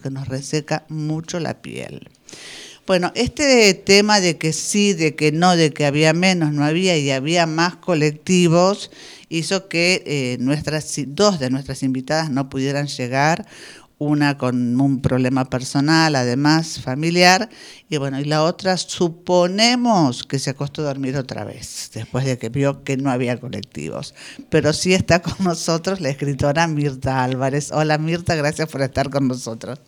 que nos reseca mucho la piel. Bueno, este tema de que sí, de que no, de que había menos, no había y había más colectivos, hizo que eh, nuestras, dos de nuestras invitadas no pudieran llegar, una con un problema personal, además familiar, y bueno, y la otra suponemos que se acostó a dormir otra vez, después de que vio que no había colectivos. Pero sí está con nosotros la escritora Mirta Álvarez. Hola Mirta, gracias por estar con nosotros.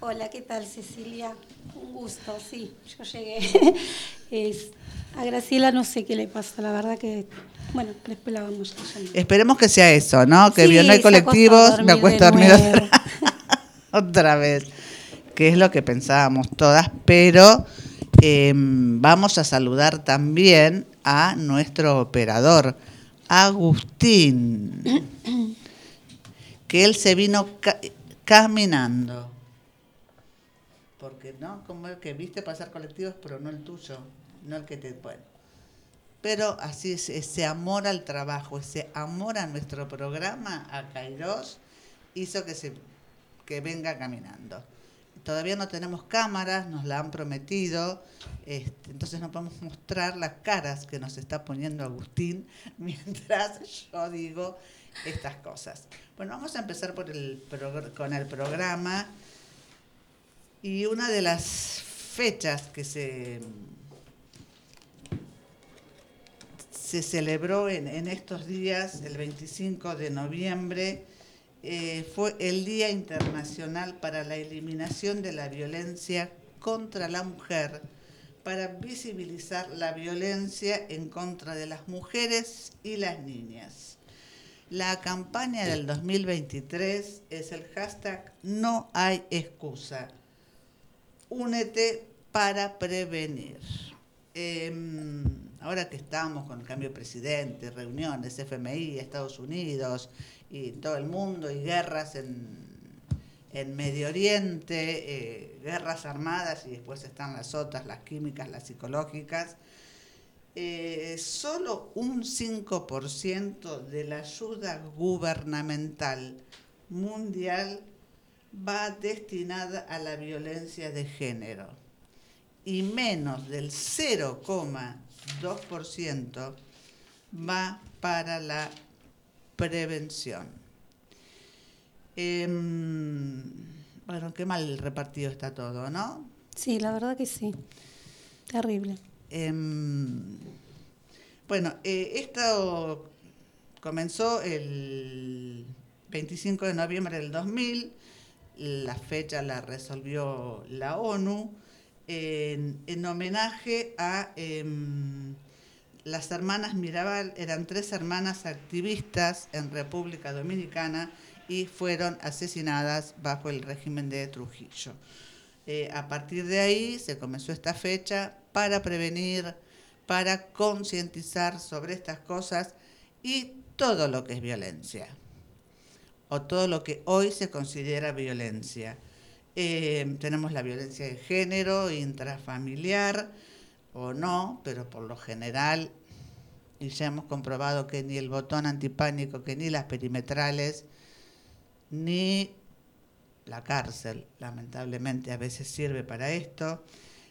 Hola, ¿qué tal Cecilia? Un gusto, sí, yo llegué. a Graciela no sé qué le pasa, la verdad que, bueno, después la vamos Esperemos que sea eso, ¿no? Que vio no hay colectivos, me acuesto a dormir otra, otra, vez, que es lo que pensábamos todas, pero em, vamos a saludar también a nuestro operador, Agustín, que él se vino caminando. Porque no, como el que viste pasar colectivos, pero no el tuyo, no el que te... Bueno, pero así es, ese amor al trabajo, ese amor a nuestro programa, a Kairos, hizo que, se, que venga caminando. Todavía no tenemos cámaras, nos la han prometido, este, entonces no podemos mostrar las caras que nos está poniendo Agustín mientras yo digo estas cosas. Bueno, vamos a empezar por el, con el programa. Y una de las fechas que se, se celebró en, estos días, el 25 de noviembre, eh, fue el Día Internacional para la Eliminación de la Violencia contra la Mujer, para visibilizar la violencia en contra de las mujeres y las niñas. La campaña del 2023 es el hashtag No hay excusa únete para prevenir. Em, ahora que estamos con el cambio de presidente, reuniones, FMI, Estados Unidos y todo el mundo y guerras en, Medio Oriente, eh, guerras armadas y después están las otras, las químicas, las psicológicas, eh, solo un 5% de la ayuda gubernamental mundial va destinada a la violencia de género y menos del 0,2% va para la prevención. Em, bueno, qué mal repartido está todo, ¿no? Sí, la verdad que sí. Terrible. Em, bueno, eh, esto comenzó el 25 de noviembre del 2000 la fecha la resolvió la ONU en, homenaje a em, las hermanas Mirabal, eran tres hermanas activistas en República Dominicana y fueron asesinadas bajo el régimen de Trujillo. Eh, a partir de ahí se comenzó esta fecha para prevenir, para concientizar sobre estas cosas y todo lo que es violencia o todo lo que hoy se considera violencia. Eh, tenemos la violencia de género, intrafamiliar o no, pero por lo general, y ya hemos comprobado que ni el botón antipánico, que ni las perimetrales, ni la cárcel, lamentablemente a veces sirve para esto,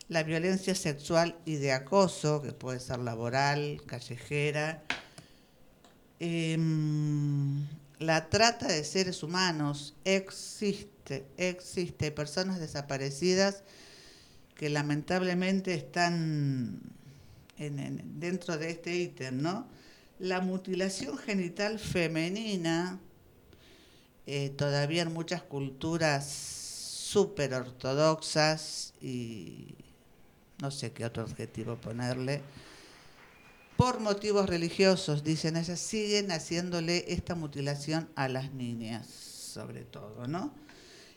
la violencia sexual y de acoso, que puede ser laboral, callejera, em, la trata de seres humanos existe, existe. Personas desaparecidas que lamentablemente están dentro de este ítem, ¿no? La mutilación genital femenina, eh, todavía en muchas culturas súper ortodoxas y no sé qué otro objetivo ponerle, por motivos religiosos, dicen ellas, siguen haciéndole esta mutilación a las niñas, sobre todo, ¿no?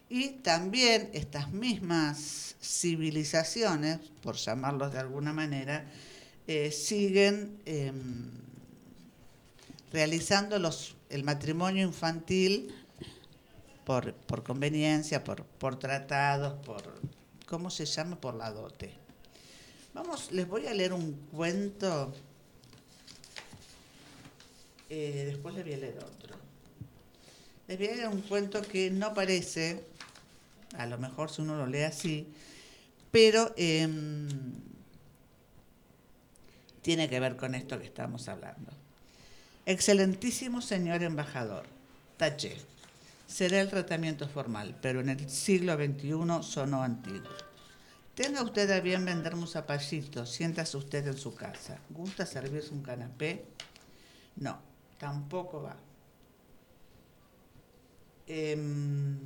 Y también estas mismas civilizaciones, por llamarlos de alguna manera, eh, siguen em, realizando los, el matrimonio infantil por, por conveniencia, por, por tratados, por, ¿cómo se llama? Por la dote. Vamos, les voy a leer un cuento eh, después le voy a leer otro. Les voy a leer un cuento que no parece, a lo mejor si uno lo lee así, pero em, tiene que ver con esto que estamos hablando. Excelentísimo señor embajador, taché. Será el tratamiento formal, pero en el siglo XXI sonó antiguo. Tenga usted a bien venderme un zapallito, siéntase usted en su casa. ¿Gusta servirse un canapé? No, tampoco va. Em,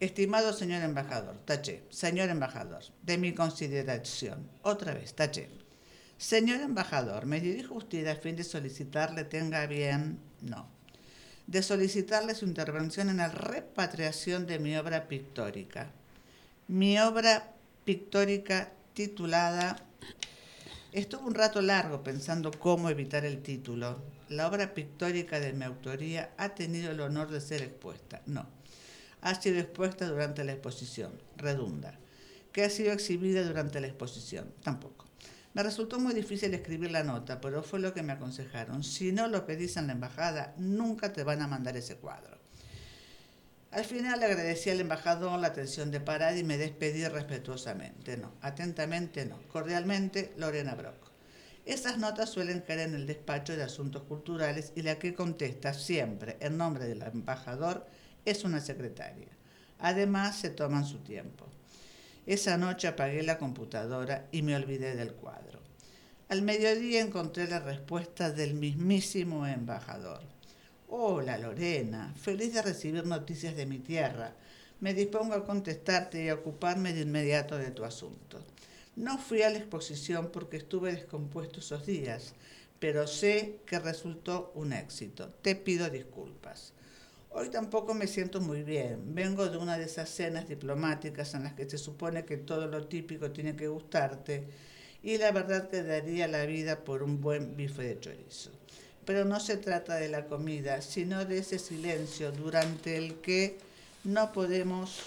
Estimado señor embajador, taché, señor embajador, de mi consideración, otra vez, taché. Señor embajador, me dirijo a usted a fin de solicitarle, tenga bien, no, de solicitarle su intervención en la repatriación de mi obra pictórica. Mi obra pictórica titulada... Estuve un rato largo pensando cómo evitar el título. La obra pictórica de mi autoría ha tenido el honor de ser expuesta. No ha sido expuesta durante la exposición, redunda. ¿Qué ha sido exhibida durante la exposición? Tampoco. Me resultó muy difícil escribir la nota, pero fue lo que me aconsejaron. Si no lo pedís en la embajada, nunca te van a mandar ese cuadro. Al final agradecí al embajador la atención de parada y me despedí respetuosamente. No, atentamente no. Cordialmente, Lorena Brock. Esas notas suelen caer en el despacho de asuntos culturales y la que contesta siempre en nombre del embajador es una secretaria. Además, se toman su tiempo. Esa noche apagué la computadora y me olvidé del cuadro. Al mediodía encontré la respuesta del mismísimo embajador. Hola Lorena, feliz de recibir noticias de mi tierra. Me dispongo a contestarte y a ocuparme de inmediato de tu asunto. No fui a la exposición porque estuve descompuesto esos días, pero sé que resultó un éxito. Te pido disculpas. Hoy tampoco me siento muy bien. Vengo de una de esas cenas diplomáticas en las que se supone que todo lo típico tiene que gustarte y la verdad que daría la vida por un buen bife de chorizo. Pero no se trata de la comida, sino de ese silencio durante el que no podemos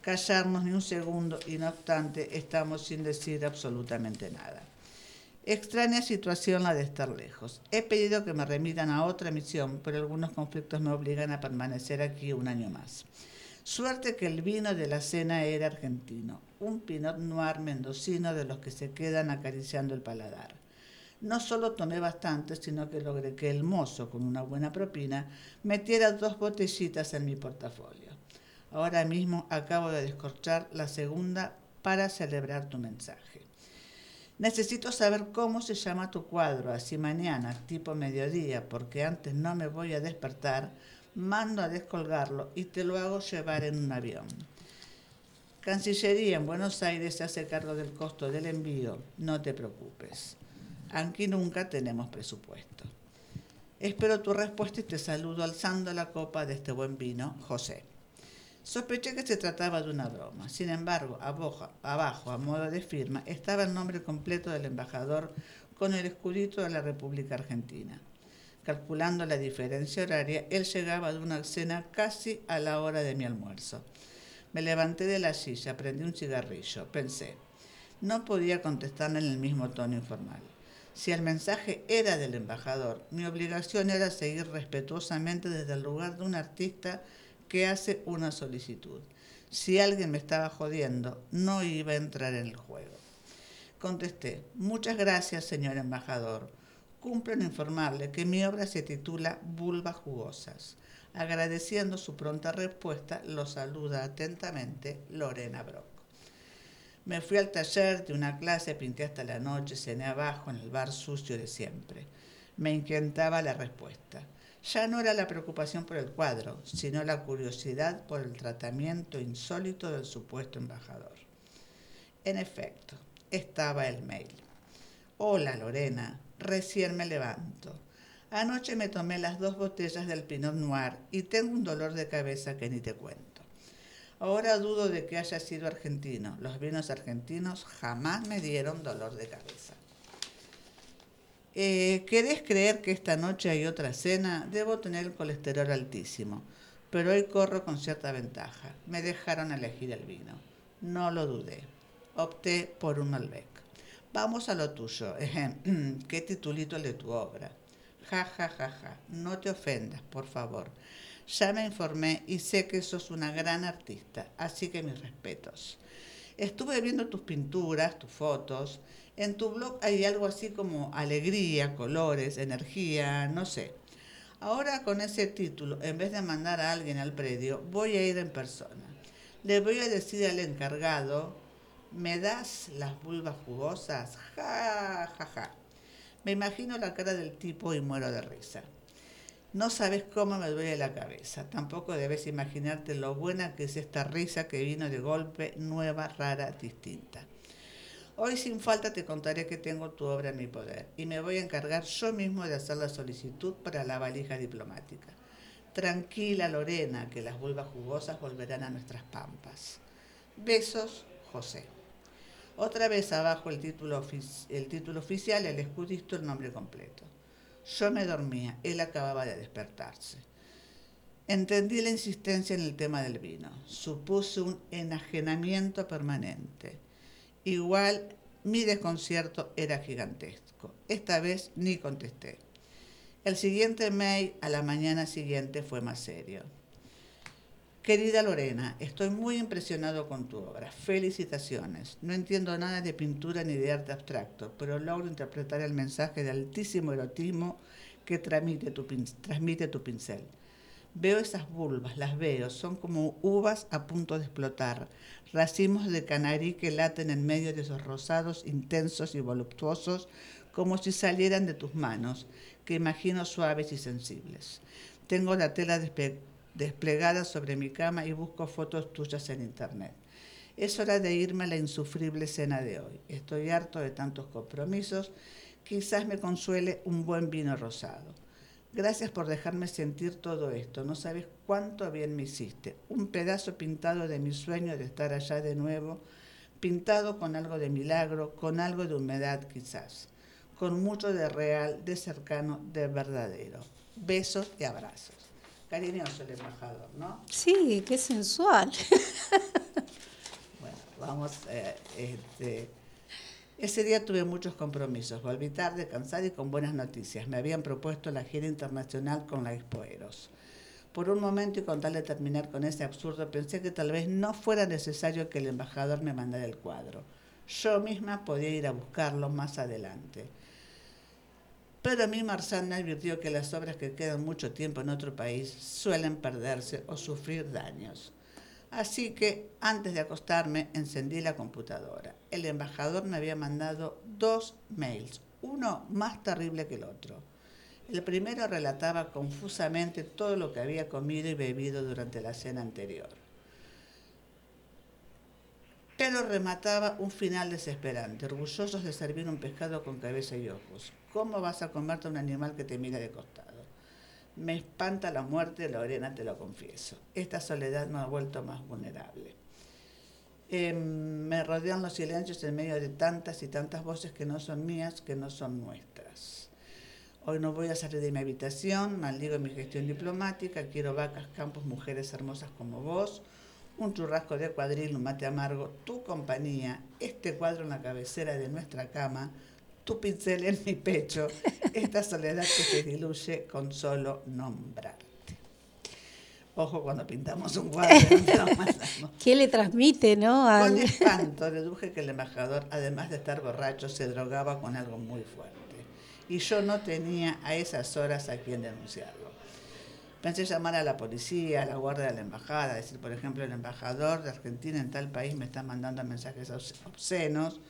callarnos ni un segundo y no obstante estamos sin decir absolutamente nada. Extraña situación la de estar lejos. He pedido que me remitan a otra misión, pero algunos conflictos me obligan a permanecer aquí un año más. Suerte que el vino de la cena era argentino, un Pinot Noir mendocino de los que se quedan acariciando el paladar. No solo tomé bastante, sino que logré que el mozo, con una buena propina, metiera dos botellitas en mi portafolio. Ahora mismo acabo de descorchar la segunda para celebrar tu mensaje. Necesito saber cómo se llama tu cuadro, así mañana, tipo mediodía, porque antes no me voy a despertar, mando a descolgarlo y te lo hago llevar en un avión. Cancillería en Buenos Aires se hace cargo del costo del envío, no te preocupes. Aquí nunca tenemos presupuesto. Espero tu respuesta y te saludo alzando la copa de este buen vino, José. Sospeché que se trataba de una broma. Sin embargo, abajo, a modo de firma, estaba el nombre completo del embajador con el escudito de la República Argentina. Calculando la diferencia horaria, él llegaba de una cena casi a la hora de mi almuerzo. Me levanté de la silla, prendí un cigarrillo. Pensé, no podía contestarle en el mismo tono informal. Si el mensaje era del embajador, mi obligación era seguir respetuosamente desde el lugar de un artista que hace una solicitud. Si alguien me estaba jodiendo, no iba a entrar en el juego. Contesté, muchas gracias, señor embajador. Cumplo en informarle que mi obra se titula Vulvas jugosas. Agradeciendo su pronta respuesta, lo saluda atentamente Lorena Brock. Me fui al taller de una clase, pinté hasta la noche, cené abajo en el bar sucio de siempre. Me inquietaba la respuesta. Ya no era la preocupación por el cuadro, sino la curiosidad por el tratamiento insólito del supuesto embajador. En efecto, estaba el mail. Hola Lorena, recién me levanto. Anoche me tomé las dos botellas del Pinot Noir y tengo un dolor de cabeza que ni te cuento. Ahora dudo de que haya sido argentino. Los vinos argentinos jamás me dieron dolor de cabeza. Eh, ¿Querés creer que esta noche hay otra cena? Debo tener el colesterol altísimo, pero hoy corro con cierta ventaja. Me dejaron elegir el vino. No lo dudé. Opté por un Malbec. Vamos a lo tuyo. ¿Qué titulito el de tu obra? Ja, ja, ja, ja. No te ofendas, por favor. Ya me informé y sé que sos una gran artista, así que mis respetos. Estuve viendo tus pinturas, tus fotos. En tu blog hay algo así como alegría, colores, energía, no sé. Ahora con ese título, en vez de mandar a alguien al predio, voy a ir en persona. Le voy a decir al encargado, ¿me das las vulvas jugosas? Ja, ja, ja. Me imagino la cara del tipo y muero de risa. No sabes cómo me duele la cabeza. Tampoco debes imaginarte lo buena que es esta risa que vino de golpe, nueva, rara, distinta. Hoy sin falta te contaré que tengo tu obra en mi poder y me voy a encargar yo mismo de hacer la solicitud para la valija diplomática. Tranquila Lorena, que las vulvas jugosas volverán a nuestras pampas. Besos, José. Otra vez abajo el título, el título oficial, el escudito, el nombre completo. Yo me dormía, él acababa de despertarse. Entendí la insistencia en el tema del vino. Supuse un enajenamiento permanente. Igual mi desconcierto era gigantesco. Esta vez ni contesté. El siguiente mail a la mañana siguiente fue más serio. Querida Lorena, estoy muy impresionado con tu obra. Felicitaciones. No entiendo nada de pintura ni de arte abstracto, pero logro interpretar el mensaje de altísimo erotismo que transmite tu, pincel. Veo esas vulvas, las veo, son como uvas a punto de explotar, racimos de canarí que laten en medio de esos rosados intensos y voluptuosos, como si salieran de tus manos, que imagino suaves y sensibles. Tengo la tela despegada desplegada sobre mi cama y busco fotos tuyas en internet. Es hora de irme a la insufrible cena de hoy. Estoy harto de tantos compromisos. Quizás me consuele un buen vino rosado. Gracias por dejarme sentir todo esto. No sabes cuánto bien me hiciste. Un pedazo pintado de mi sueño de estar allá de nuevo, pintado con algo de milagro, con algo de humedad quizás, con mucho de real, de cercano, de verdadero. Besos y abrazos cariñoso el embajador, ¿no? Sí, qué sensual. bueno, vamos, eh, este, ese día tuve muchos compromisos, volví tarde, cansada y con buenas noticias. Me habían propuesto la gira internacional con la Expoeros. Por un momento y con tal de terminar con ese absurdo, pensé que tal vez no fuera necesario que el embajador me mandara el cuadro. Yo misma podía ir a buscarlo más adelante. Pero mí Marzana advirtió que las obras que quedan mucho tiempo en otro país suelen perderse o sufrir daños. Así que antes de acostarme encendí la computadora. El embajador me había mandado dos mails, uno más terrible que el otro. El primero relataba confusamente todo lo que había comido y bebido durante la cena anterior. Pero remataba un final desesperante, orgullosos de servir un pescado con cabeza y ojos. ¿Cómo vas a comerte un animal que te mira de costado? Me espanta la muerte, Lorena, te lo confieso. Esta soledad me ha vuelto más vulnerable. Em, me rodean los silencios en medio de tantas y tantas voces que no son mías, que no son nuestras. Hoy no voy a salir de mi habitación, maldigo mi gestión diplomática, quiero vacas, campos, mujeres hermosas como vos, un churrasco de cuadril, un mate amargo, tu compañía, este cuadro en la cabecera de nuestra cama, tu pincel en mi pecho, esta soledad que se diluye con solo nombrarte. Ojo cuando pintamos un cuadro. ¿Qué le transmite, no? Con espanto deduje que el embajador, además de estar borracho, se drogaba con algo muy fuerte. Y yo no tenía a esas horas a quien denunciarlo. Pensé llamar a la policía, a la guardia de la embajada, decir, por ejemplo, el embajador de Argentina en tal país me está mandando mensajes obscenos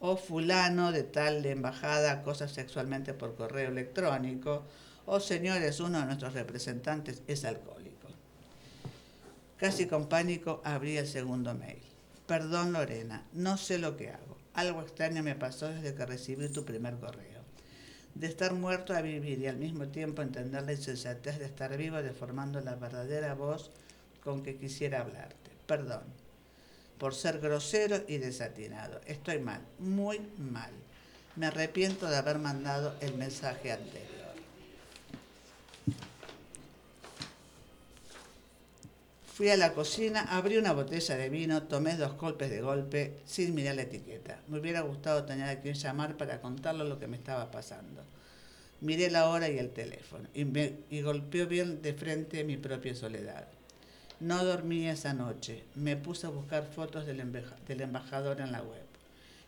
o fulano de tal embajada acosa sexualmente por correo electrónico, o señores, uno de nuestros representantes es alcohólico. Casi con pánico abrí el segundo mail. Perdón Lorena, no sé lo que hago. Algo extraño me pasó desde que recibí tu primer correo. De estar muerto a vivir y al mismo tiempo entender la insensatez de estar vivo deformando la verdadera voz con que quisiera hablarte. Perdón por ser grosero y desatinado. Estoy mal, muy mal. Me arrepiento de haber mandado el mensaje anterior. Fui a la cocina, abrí una botella de vino, tomé dos golpes de golpe sin mirar la etiqueta. Me hubiera gustado tener a quien llamar para contarle lo que me estaba pasando. Miré la hora y el teléfono y, me, golpeó bien de frente mi propia soledad. No dormí esa noche. Me puse a buscar fotos del, embajador en la web.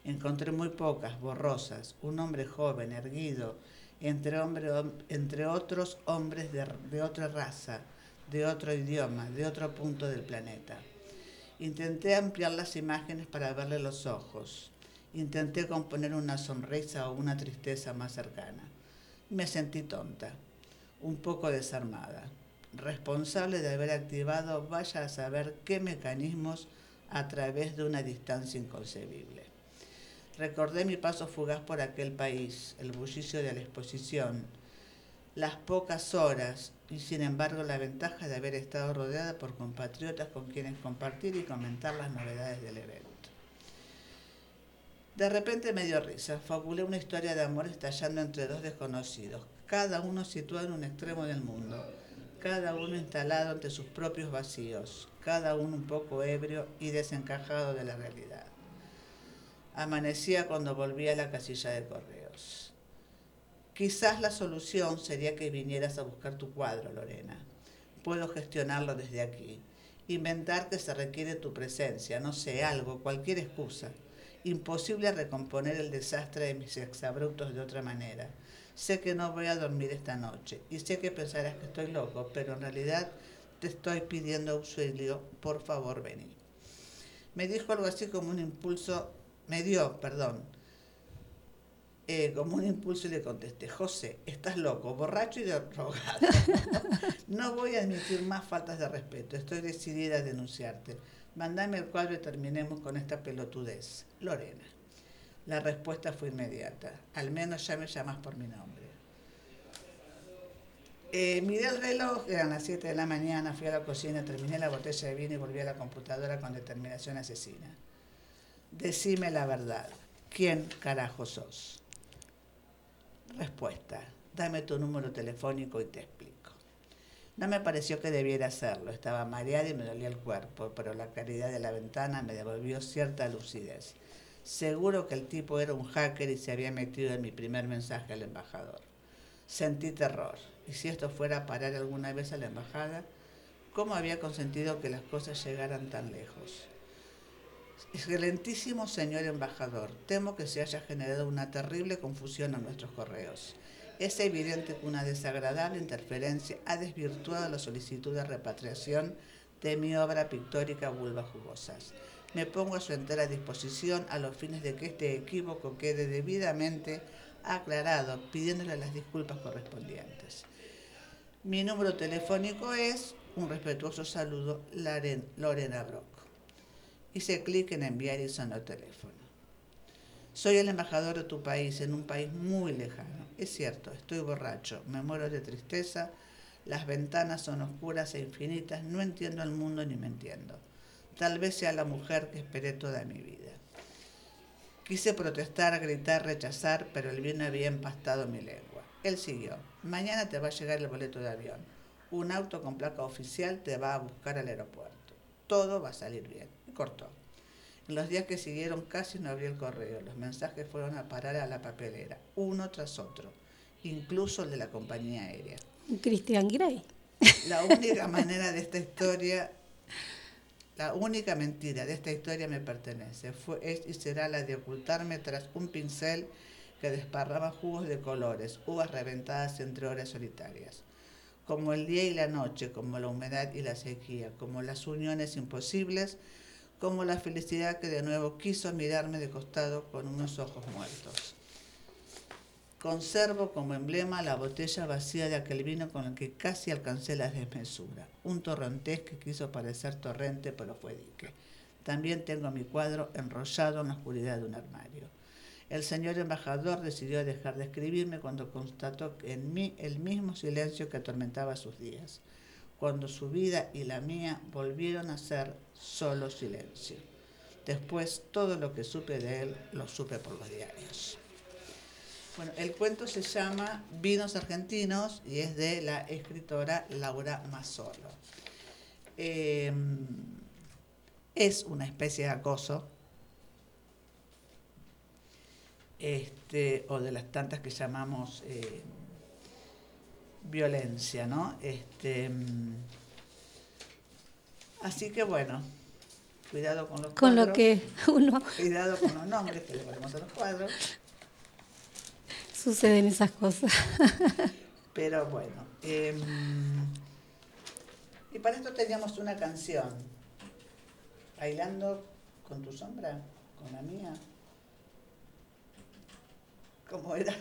Encontré muy pocas, borrosas. Un hombre joven, erguido, entre, hombre, entre otros hombres de otra raza de otro idioma, de otro punto del planeta. Intenté ampliar las imágenes para verle los ojos. Intenté componer una sonrisa o una tristeza más cercana. Me sentí tonta, un poco desarmada, responsable de haber activado vaya a saber qué mecanismos a través de una distancia inconcebible. Recordé mi paso fugaz por aquel país, el bullicio de la exposición, las pocas horas y sin embargo la ventaja de haber estado rodeada por compatriotas con quienes compartir y comentar las novedades del evento. De repente me dio risa, fabulé una historia de amor estallando entre dos desconocidos, cada uno situado en un extremo del mundo, cada uno instalado ante sus propios vacíos, cada uno un poco ebrio y desencajado de la realidad. Amanecía cuando volví a la casilla de correos. Quizás la solución sería que vinieras a buscar tu cuadro, Lorena. Puedo gestionarlo desde aquí. Inventar que se requiere tu presencia, no sé, algo, cualquier excusa. Imposible recomponer el desastre de mis exabruptos de otra manera. Sé que no voy a dormir esta noche y sé que pensarás que estoy loco, pero en realidad te estoy pidiendo auxilio, por favor vení. Me dijo algo así como un impulso, me dio, perdón, eh, como un impulso y le contesté, José, estás loco, borracho y drogado. no voy a admitir más faltas de respeto, estoy decidida a denunciarte. Mandame el cuadro y terminemos con esta pelotudez. Lorena. La respuesta fue inmediata, al menos ya me llamas por mi nombre. Eh, miré el reloj, eran las 7 de la mañana, fui a la cocina, terminé la botella de vino y volví a la computadora con determinación asesina. Decime la verdad, ¿quién carajo sos? Respuesta. Dame tu número telefónico y te explico. No me pareció que debiera hacerlo. Estaba mareada y me dolía el cuerpo, pero la claridad de la ventana me devolvió cierta lucidez. Seguro que el tipo era un hacker y se había metido en mi primer mensaje al embajador. Sentí terror. ¿Y si esto fuera a parar alguna vez a la embajada? ¿Cómo había consentido que las cosas llegaran tan lejos? Excelentísimo señor embajador, temo que se haya generado una terrible confusión en nuestros correos. Es evidente que una desagradable interferencia ha desvirtuado la solicitud de repatriación de mi obra pictórica Vulvas Jugosas. Me pongo a su entera disposición a los fines de que este equívoco quede debidamente aclarado, pidiéndole las disculpas correspondientes. Mi número telefónico es un respetuoso saludo, Lorena Brock. Hice clic en enviar y sonó el teléfono. Soy el embajador de tu país en un país muy lejano. Es cierto, estoy borracho, me muero de tristeza, las ventanas son oscuras e infinitas, no entiendo el mundo ni me entiendo. Tal vez sea la mujer que esperé toda mi vida. Quise protestar, gritar, rechazar, pero el vino había empastado mi lengua. Él siguió. Mañana te va a llegar el boleto de avión. Un auto con placa oficial te va a buscar al aeropuerto. Todo va a salir bien cortó. En los días que siguieron casi no abrí el correo. Los mensajes fueron a parar a la papelera, uno tras otro, incluso el de la compañía aérea. Christian Grey. La única manera de esta historia, la única mentira de esta historia me pertenece. Fue, es y será la de ocultarme tras un pincel que desparraba jugos de colores, uvas reventadas entre horas solitarias como el día y la noche, como la humedad y la sequía, como las uniones imposibles como la felicidad que de nuevo quiso mirarme de costado con unos ojos muertos. Conservo como emblema la botella vacía de aquel vino con el que casi alcancé la desmesura. Un torrentez que quiso parecer torrente, pero fue dique. También tengo mi cuadro enrollado en la oscuridad de un armario. El señor embajador decidió dejar de escribirme cuando constató en mí el mismo silencio que atormentaba sus días cuando su vida y la mía volvieron a ser solo silencio. Después todo lo que supe de él lo supe por los diarios. Bueno, el cuento se llama Vinos Argentinos y es de la escritora Laura Mazzolo. eh, es una especie de acoso, este, o de las tantas que llamamos eh, violencia, ¿no? Este, mm, así que bueno, cuidado con los Con cuadros, lo que uno cuidado con los nombres que le ponemos a los cuadros, suceden esas cosas. pero bueno. em, y para esto teníamos una canción, bailando con tu sombra, con la mía. ¿Cómo era?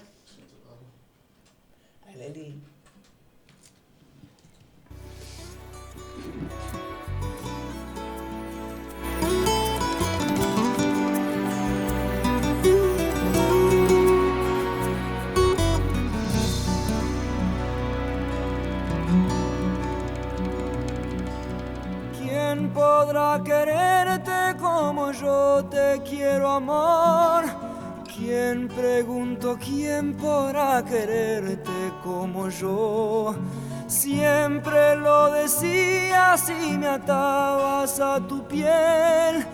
Aleli. ¿Quién pregunto quién podrá quererte como yo? Siempre lo decías y me atabas a tu piel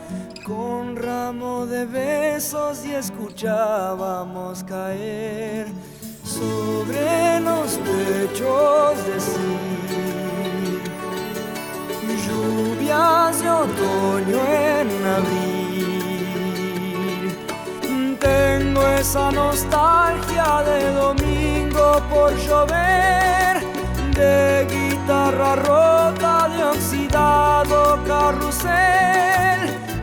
con ramo de besos y escuchábamos caer sobre los pechos decir lluvias de otoño en abril. Esa nostalgia de domingo por llover, de guitarra rota, de oxidado carrusel.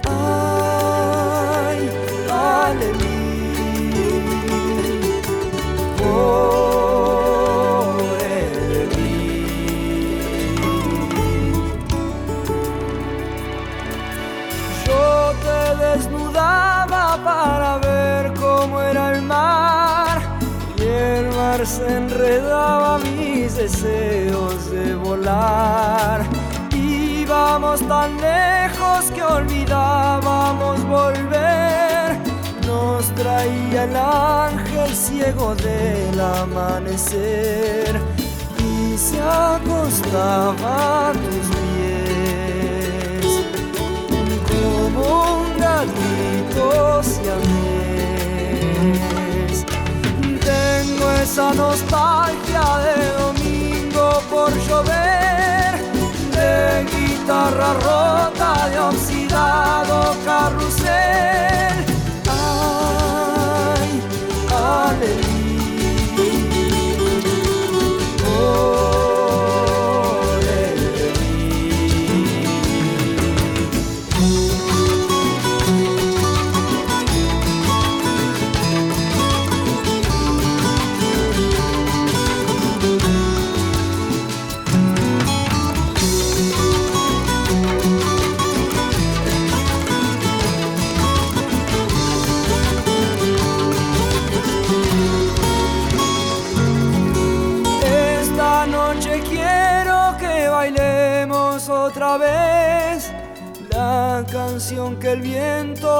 Ay, mí. Yo te desnudaba para ver se enredaba mis deseos de volar. Íbamos tan lejos que olvidábamos volver. Nos traía el ángel ciego del amanecer y se acostaba a tus pies como un gatito siamés. Esa nostalgia de domingo por llover, de guitarra rota, de oxidado carrusel.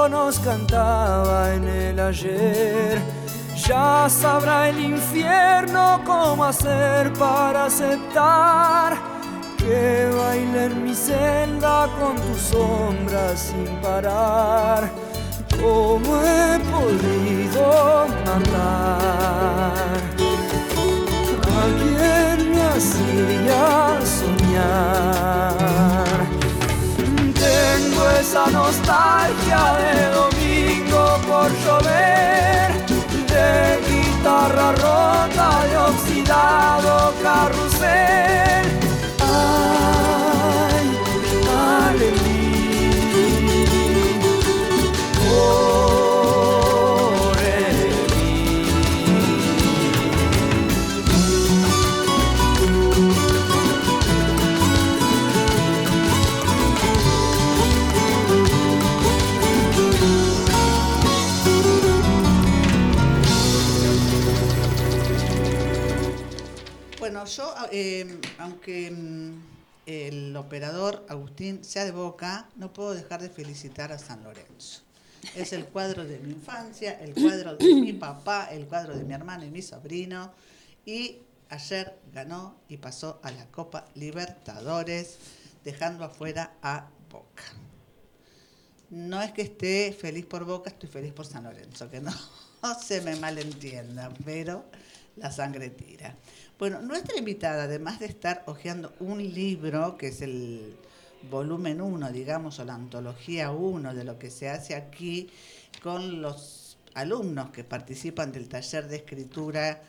Nos cantaba en el ayer. Ya sabrá el infierno cómo hacer para aceptar que baile en mi celda con tu sombra sin parar. ¿Cómo he podido matar? a quien me hacía soñar. Esa nostalgia de domingo por llover, de guitarra rota, de oxidado carrusel. Ay, eh, aunque mm, el operador Agustín sea de Boca, no puedo dejar de felicitar a San Lorenzo. Es el cuadro de mi infancia, el cuadro de mi papá, el cuadro de mi hermano y mi sobrino. Y ayer ganó y pasó a la Copa Libertadores dejando afuera a Boca. No es que esté feliz por Boca, estoy feliz por San Lorenzo, que no, no se me malentienda, pero la sangre tira. Bueno, nuestra invitada, además de estar hojeando un libro, que es el volumen 1, digamos, o la antología 1 de lo que se hace aquí con los alumnos que participan del taller de escritura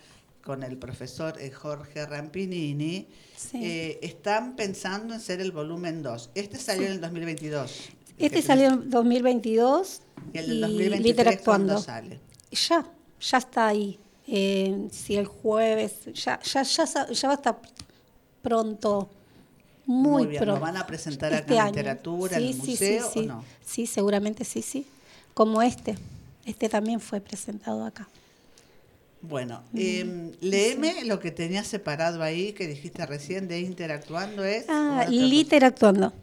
con el profesor eh, Jorge Rampinini, Sí. eh, están pensando en ser el volumen 2. Este salió en el 2022. Este salió en 2022 Y el del y 2023, Literactuando. ¿cuándo sale? Ya, ya está ahí. Eh, si el jueves, ya, ya, ya, va a estar pronto, muy, bien. ¿Lo pronto. van a presentar Este acá en literatura, en el Sí, sí, museo sí, o sí. no? Sí, seguramente sí, sí. Como este. Este también fue presentado acá. Bueno, eh, léeme lo que tenías separado ahí, que dijiste recién de interactuando, es... Ah, ¿Cómo era otra Literactuando.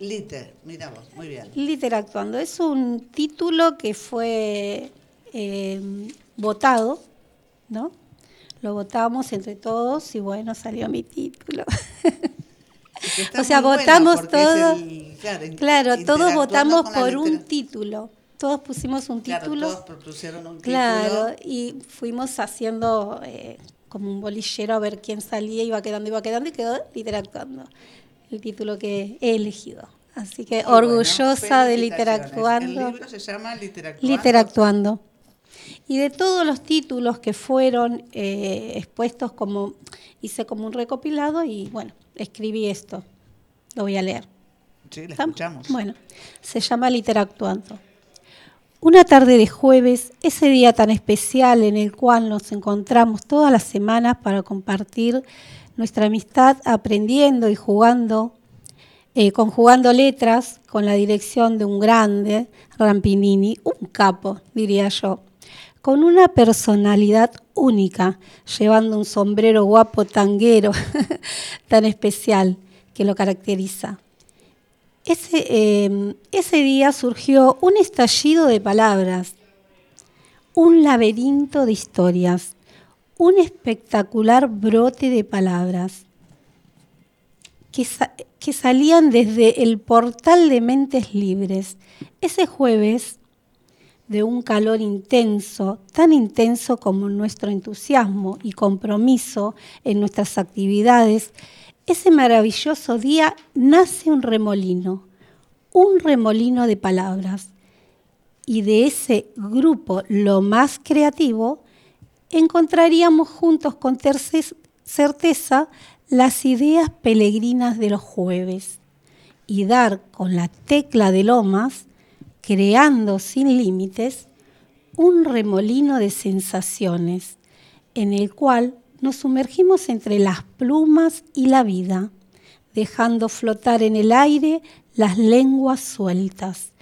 Liter, mira vos, muy bien. Literactuando. Es un título que fue eh, votado, ¿no? Lo votamos entre todos y bueno, salió mi título. O sea, votamos porque es todo. el- claro, todos votamos por un título. Todos pusimos un Claro, título. todos propusieron un Claro, título. y fuimos haciendo eh, como un bolillero a ver quién salía, iba quedando, iba quedando y quedó literactuando. El título que he elegido. Así que Muy bueno, orgullosa de literactuando. El libro se llama Literactuando. Literactuando. Y de todos los títulos que fueron eh, expuestos como, hice como un recopilado y bueno, escribí esto. Lo voy a leer. Sí, la escuchamos. Bueno, se llama Literactuando. Una tarde de jueves, ese día tan especial en el cual nos encontramos todas las semanas para compartir nuestra amistad aprendiendo y jugando, eh, conjugando letras con la dirección de un grande, Rampinini, un capo, diría yo, con una personalidad única, llevando un sombrero guapo tanguero tan especial que lo caracteriza. Ese, eh, ese día surgió un estallido de palabras, un laberinto de historias, un espectacular brote de palabras que salían desde el portal de mentes libres. Ese jueves, de un calor intenso, tan intenso como nuestro entusiasmo y compromiso en nuestras actividades, ese maravilloso día nace un remolino, un remolino de palabras. Y de ese grupo, lo más creativo, encontraríamos juntos con certeza las ideas peregrinas de los jueves y dar con la tecla de lomas, creando sin límites, un remolino de sensaciones en el cual nos sumergimos entre las plumas y la vida, dejando flotar en el aire las lenguas sueltas,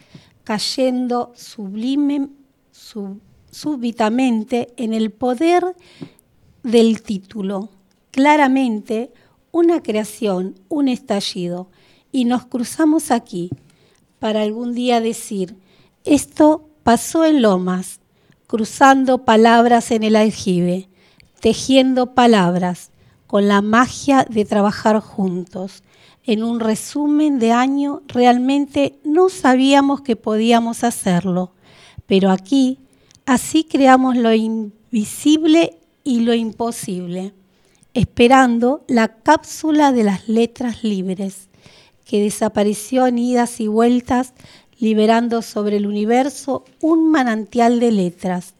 cayendo sublime, sub- súbitamente en el poder del título. Claramente una creación, un estallido. Y nos cruzamos aquí para algún día decir, esto pasó en Lomas, cruzando palabras en el aljibe, tejiendo palabras, con la magia de trabajar juntos. En un resumen de año realmente no sabíamos que podíamos hacerlo, pero aquí así creamos lo invisible y lo imposible, esperando la cápsula de las letras libres, que desapareció en idas y vueltas, liberando sobre el universo un manantial de letras,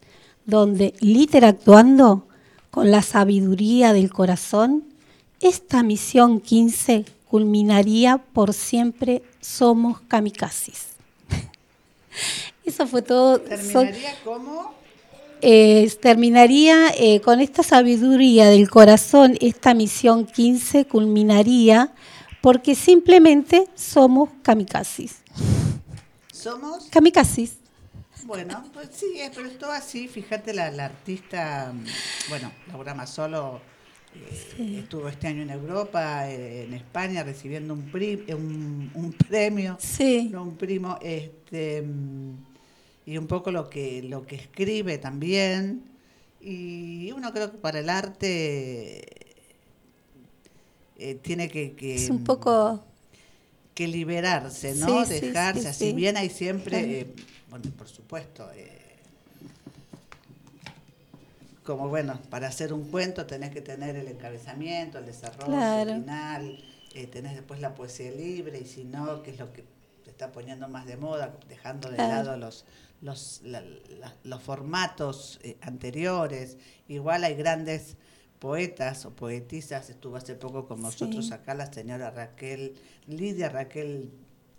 donde literactuando con la sabiduría del corazón, esta misión 15 culminaría por siempre Somos Kamikazes. Eso fue todo. Son- Terminaría como... eh, terminaría eh, con esta sabiduría del corazón, esta misión 15 culminaría porque simplemente somos kamikazes. Somos... Kamikazes. Bueno, pues sí, es- pero es todo así. Fíjate, la, la artista, mm, bueno, Laura Mazzolo eh, estuvo este año en Europa, eh, en España, recibiendo un, pri- eh, un, un premio, Sí. no un primo, este, mm, y un poco lo que, lo que escribe también. Y uno creo que para el arte eh, tiene que, que, Es un poco que liberarse, ¿no? Sí, Dejarse, así sí. bien hay siempre, eh, bueno, por supuesto, eh, como bueno, para hacer un cuento tenés que tener el encabezamiento, el desarrollo, Claro. el final, eh, tenés después la poesía libre y si no, que es lo que se está poniendo más de moda, dejando de Claro. lado los los, la- la- los formatos eh, anteriores. Igual hay grandes poetas o poetisas, estuvo hace poco con nosotros Sí. acá la señora Raquel, Lidia Raquel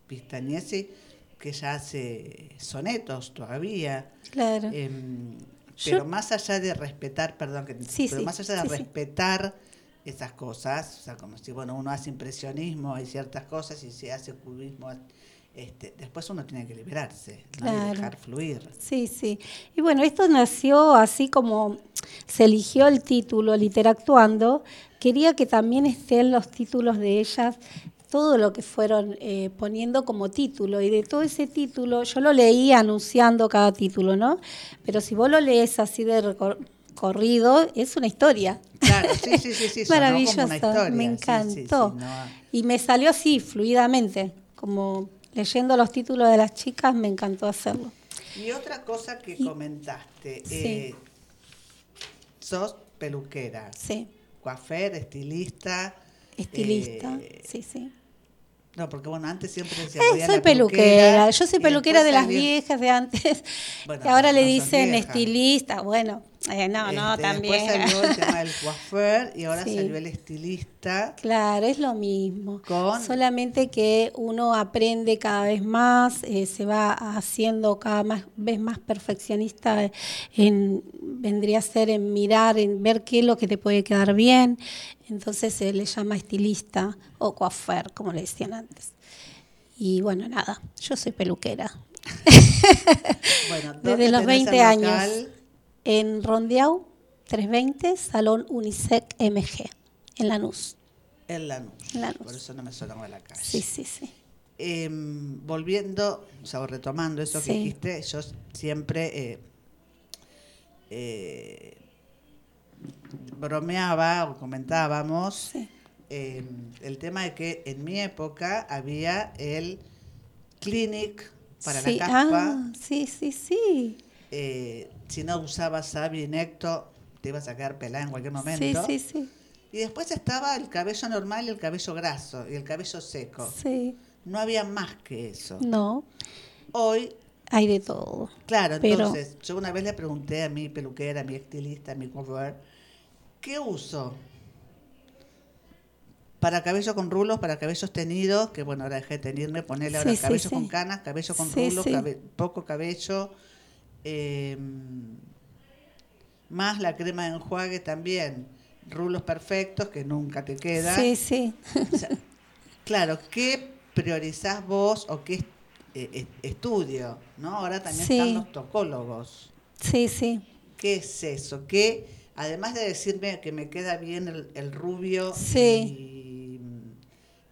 Pistañesi, que ella hace sonetos todavía. Claro. Em, Yo- pero más allá de respetar, perdón, que, Sí, pero sí, más allá de respetar esas cosas, o sea, como si bueno, uno hace impresionismo, hay ciertas cosas, y si hace cubismo, este, después uno tiene que liberarse, ¿no? Y dejar fluir. Sí, sí. Y bueno, esto nació así como se eligió el título Literactuando. Quería que también estén los títulos de ellas, todo lo que fueron eh, poniendo como título. Y de todo ese título, yo lo leí anunciando cada título, ¿no? Pero si vos lo lees así de recor- corrido, es una historia. Claro, sí, sí, sí, sí, Maravilloso, me sí, sí, encantó. sí, no- Y me salió así, fluidamente, como leyendo los títulos de las chicas, me encantó hacerlo. Y otra cosa que Y- comentaste, Sí. eh, sos peluquera, Sí, coafer, estilista. estilista, eh, sí, sí. No, porque bueno, antes siempre decía Eh, soy peluquera, yo soy peluquera de las viejas de antes, Bueno, que ahora no, le dicen estilista, bueno, eh, no, no, Este, también. Después salió el tema del coafer y ahora Sí. salió el estilista. Claro, es lo mismo. Con- Solamente que uno aprende cada vez más, eh, se va haciendo cada más, vez más perfeccionista en, vendría a ser en mirar, en ver qué es lo que te puede quedar bien. Entonces se le llama estilista o coafer, como le decían antes. Y bueno, nada, yo soy peluquera. Bueno, Desde ¿dónde los tenés 20 el años. En Rondeau 320, Salón Unisec MG, en Lanús. En Lanús. En Lanús. Por eso no me sonaba la calle. Sí, sí, sí. Em, volviendo, o sea, retomando eso que dijiste, yo siempre eh, eh, bromeaba o comentábamos Sí. em, el tema de que en mi época había el clinic para Sí, la caspa. Ah, sí, sí, sí. eh, si no usabas Sabinecto, te ibas a quedar pelada en cualquier Sí, momento. sí, sí. Y después estaba el cabello normal y el cabello graso y el cabello seco. Sí. No había más que eso. No, Hoy, hay de todo. claro, Pero- entonces, yo una vez le pregunté a mi peluquera, a mi estilista, a mi cover, ¿qué uso? Para cabello con rulos, para cabellos tenidos, que bueno, ahora dejé de tenerme, ponerle ahora Sí, cabello sí. con canas, cabello con rulos, cabe- poco cabello, eh, más la crema de enjuague también, rulos perfectos que nunca te quedan. Sí, sí. O sea, claro, ¿qué priorizás vos o qué eh, eh, estudio? ¿no? Ahora también están los tocólogos. Sí, sí. ¿Qué es eso? ¿Qué, además de decirme que me queda bien el, el rubio Sí. y mm,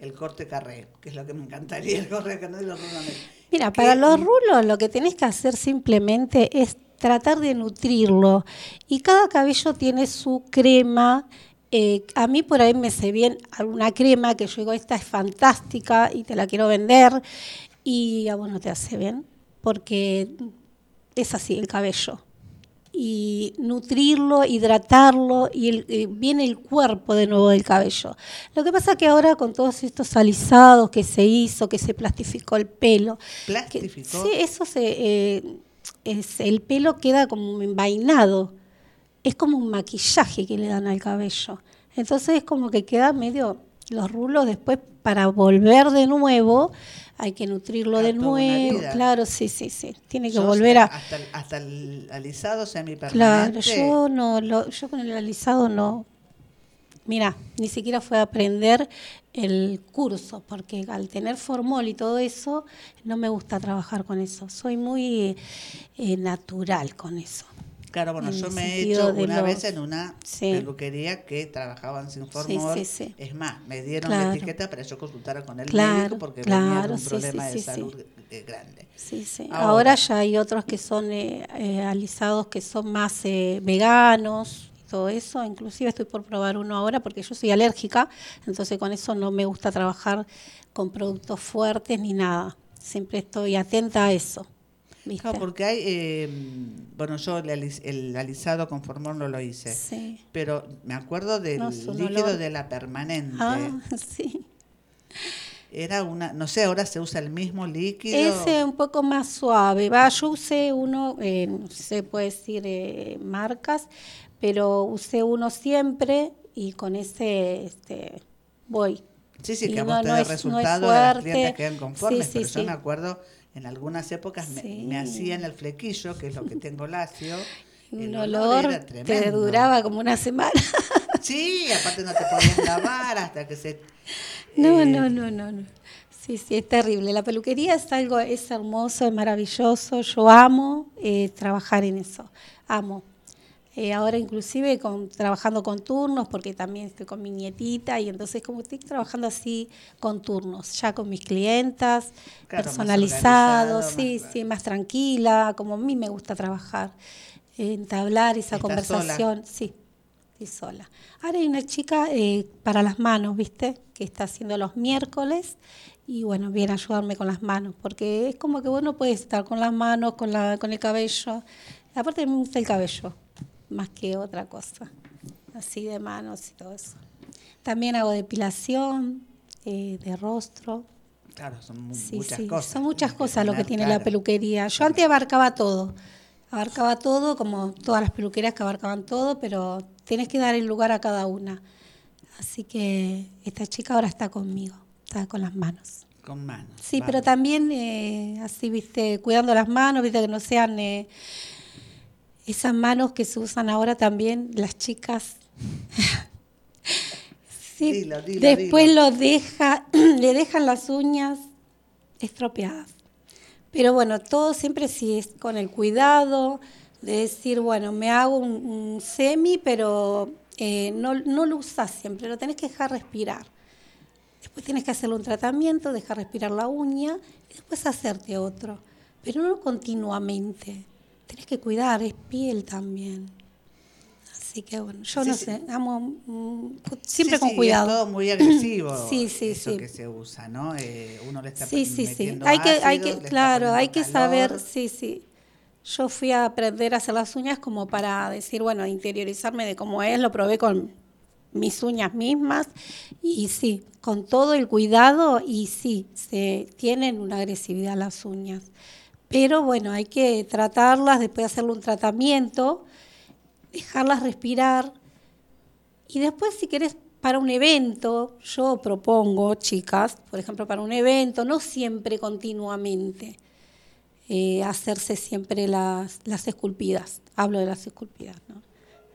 el corte carré, que es lo que me encantaría, el corte carré y los rulos. Mira, ¿Qué- para los rulos lo que tenés que hacer simplemente es tratar de nutrirlo. Y cada cabello tiene su crema. Eh, a mí por ahí me sé bien alguna crema que yo digo, esta es fantástica y te la quiero vender. Y a vos no te hace bien, porque es así el cabello. Y nutrirlo, hidratarlo, y el- eh, viene el cuerpo de nuevo del cabello. Lo que pasa que ahora con todos estos alisados que se hizo, que se plastificó el pelo, que- ¿Plastificó? sí, eso se, eh, es, el pelo queda como envainado. Es como un maquillaje que le dan al cabello. Entonces es como que queda medio los rulos después para volver de nuevo hay que nutrirlo de nuevo. Claro, sí, sí, sí. Tiene que Yo, volver a Hasta, el- hasta el alisado semipermanente. Claro, yo no lo, yo con el alisado no. Mira, ni siquiera fue a aprender el curso, porque al tener formol y todo eso, no me gusta trabajar con eso. Soy muy eh, natural con eso. Claro, bueno, en yo me he hecho una los- vez en una Sí. peluquería que trabajaban sin formol. sí, sí. Es más, me dieron Claro. la etiqueta para yo consultara con el Claro, médico porque venía de claro, un sí, problema de salud eh, grande. Sí, sí. Ahora- Ahora, ya hay otros que son eh, eh, alisados que son más eh, veganos y todo eso. Inclusive estoy por probar uno ahora porque yo soy alérgica, entonces con eso no me gusta trabajar con productos fuertes ni nada. Siempre estoy atenta a eso. ¿Viste? Claro, porque hay, eh, bueno, yo el, alis- el alisado con formol no lo hice, Sí. pero me acuerdo del No, es líquido olor. de la permanente. Ah, sí. Era una, no sé, ahora se usa el mismo líquido. Ese un poco más suave. Va, yo usé uno, eh, no se puede decir eh, marcas, pero usé uno siempre y con ese este, voy. Sí, sí, Y que a no- te no es- es resultado, las clientes quedan conformes, Sí, sí, pero yo me acuerdo, en algunas épocas me, Sí. me hacían el flequillo, que es lo que tengo lacio. Un olor era te duraba como una semana. Sí, aparte no te podías lavar hasta que se... No, eh, no, no, no, no. Sí, sí, es terrible. La peluquería es algo, es hermoso, es maravilloso. Yo amo eh, trabajar en eso. Amo. Eh, ahora inclusive con, trabajando con turnos, porque también estoy con mi nietita y entonces como estoy trabajando así con turnos, ya con mis clientas, Claro, personalizados, sí, más- sí, más tranquila, como a mí me gusta trabajar, entablar esa ¿Estás conversación, sí, estoy sola. Ahora hay una chica eh, para las manos, ¿viste? Que está haciendo los miércoles y bueno, viene a ayudarme con las manos, porque es como que vos no puedes estar con las manos, con, la, con el cabello. Aparte me gusta el cabello, más que otra cosa, así de manos y todo eso. También hago depilación eh, de rostro. Claro, son Sí, muchas sí, cosas. son muchas Tienes cosas lo que tiene la peluquería. Yo antes abarcaba todo, abarcaba todo, como todas las peluquerías que abarcaban todo, pero tenés que dar el lugar a cada una. Así que esta chica ahora está conmigo, está con las manos. Con manos. Sí, pero también eh, así, viste, cuidando las manos, viste, que no sean eh, esas manos que se usan ahora también las chicas. sí, después lo deja, le dejan las uñas estropeadas. Pero bueno, todo siempre sí es con el cuidado de decir, bueno, me hago un, un semi, pero eh, no, no lo usas siempre, lo tenés que dejar respirar. Después tienes que hacerle un tratamiento, dejar respirar la uña y después hacerte otro. Pero no continuamente. Tienes que cuidar, es piel también. Así que bueno, yo Sí, no sí. sé, amo mm, siempre Sí, con sí, cuidado. Es todo muy agresivo. Sí, sí, eso sí. que se usa, ¿no? Eh, uno le está Sí, sí, sí. Hay que, hay que, claro, hay que saber, sí, sí. Yo fui a aprender a hacer las uñas como para decir, bueno, interiorizarme de cómo es, lo probé con mis uñas mismas y sí, con todo el cuidado y sí, se tienen una agresividad las uñas. Pero bueno, hay que tratarlas, después hacerle un tratamiento, dejarlas respirar y después, si querés, para un evento, yo propongo, chicas, por ejemplo, para un evento, no siempre continuamente, eh, hacerse siempre las, las esculpidas. Hablo de las esculpidas, ¿no?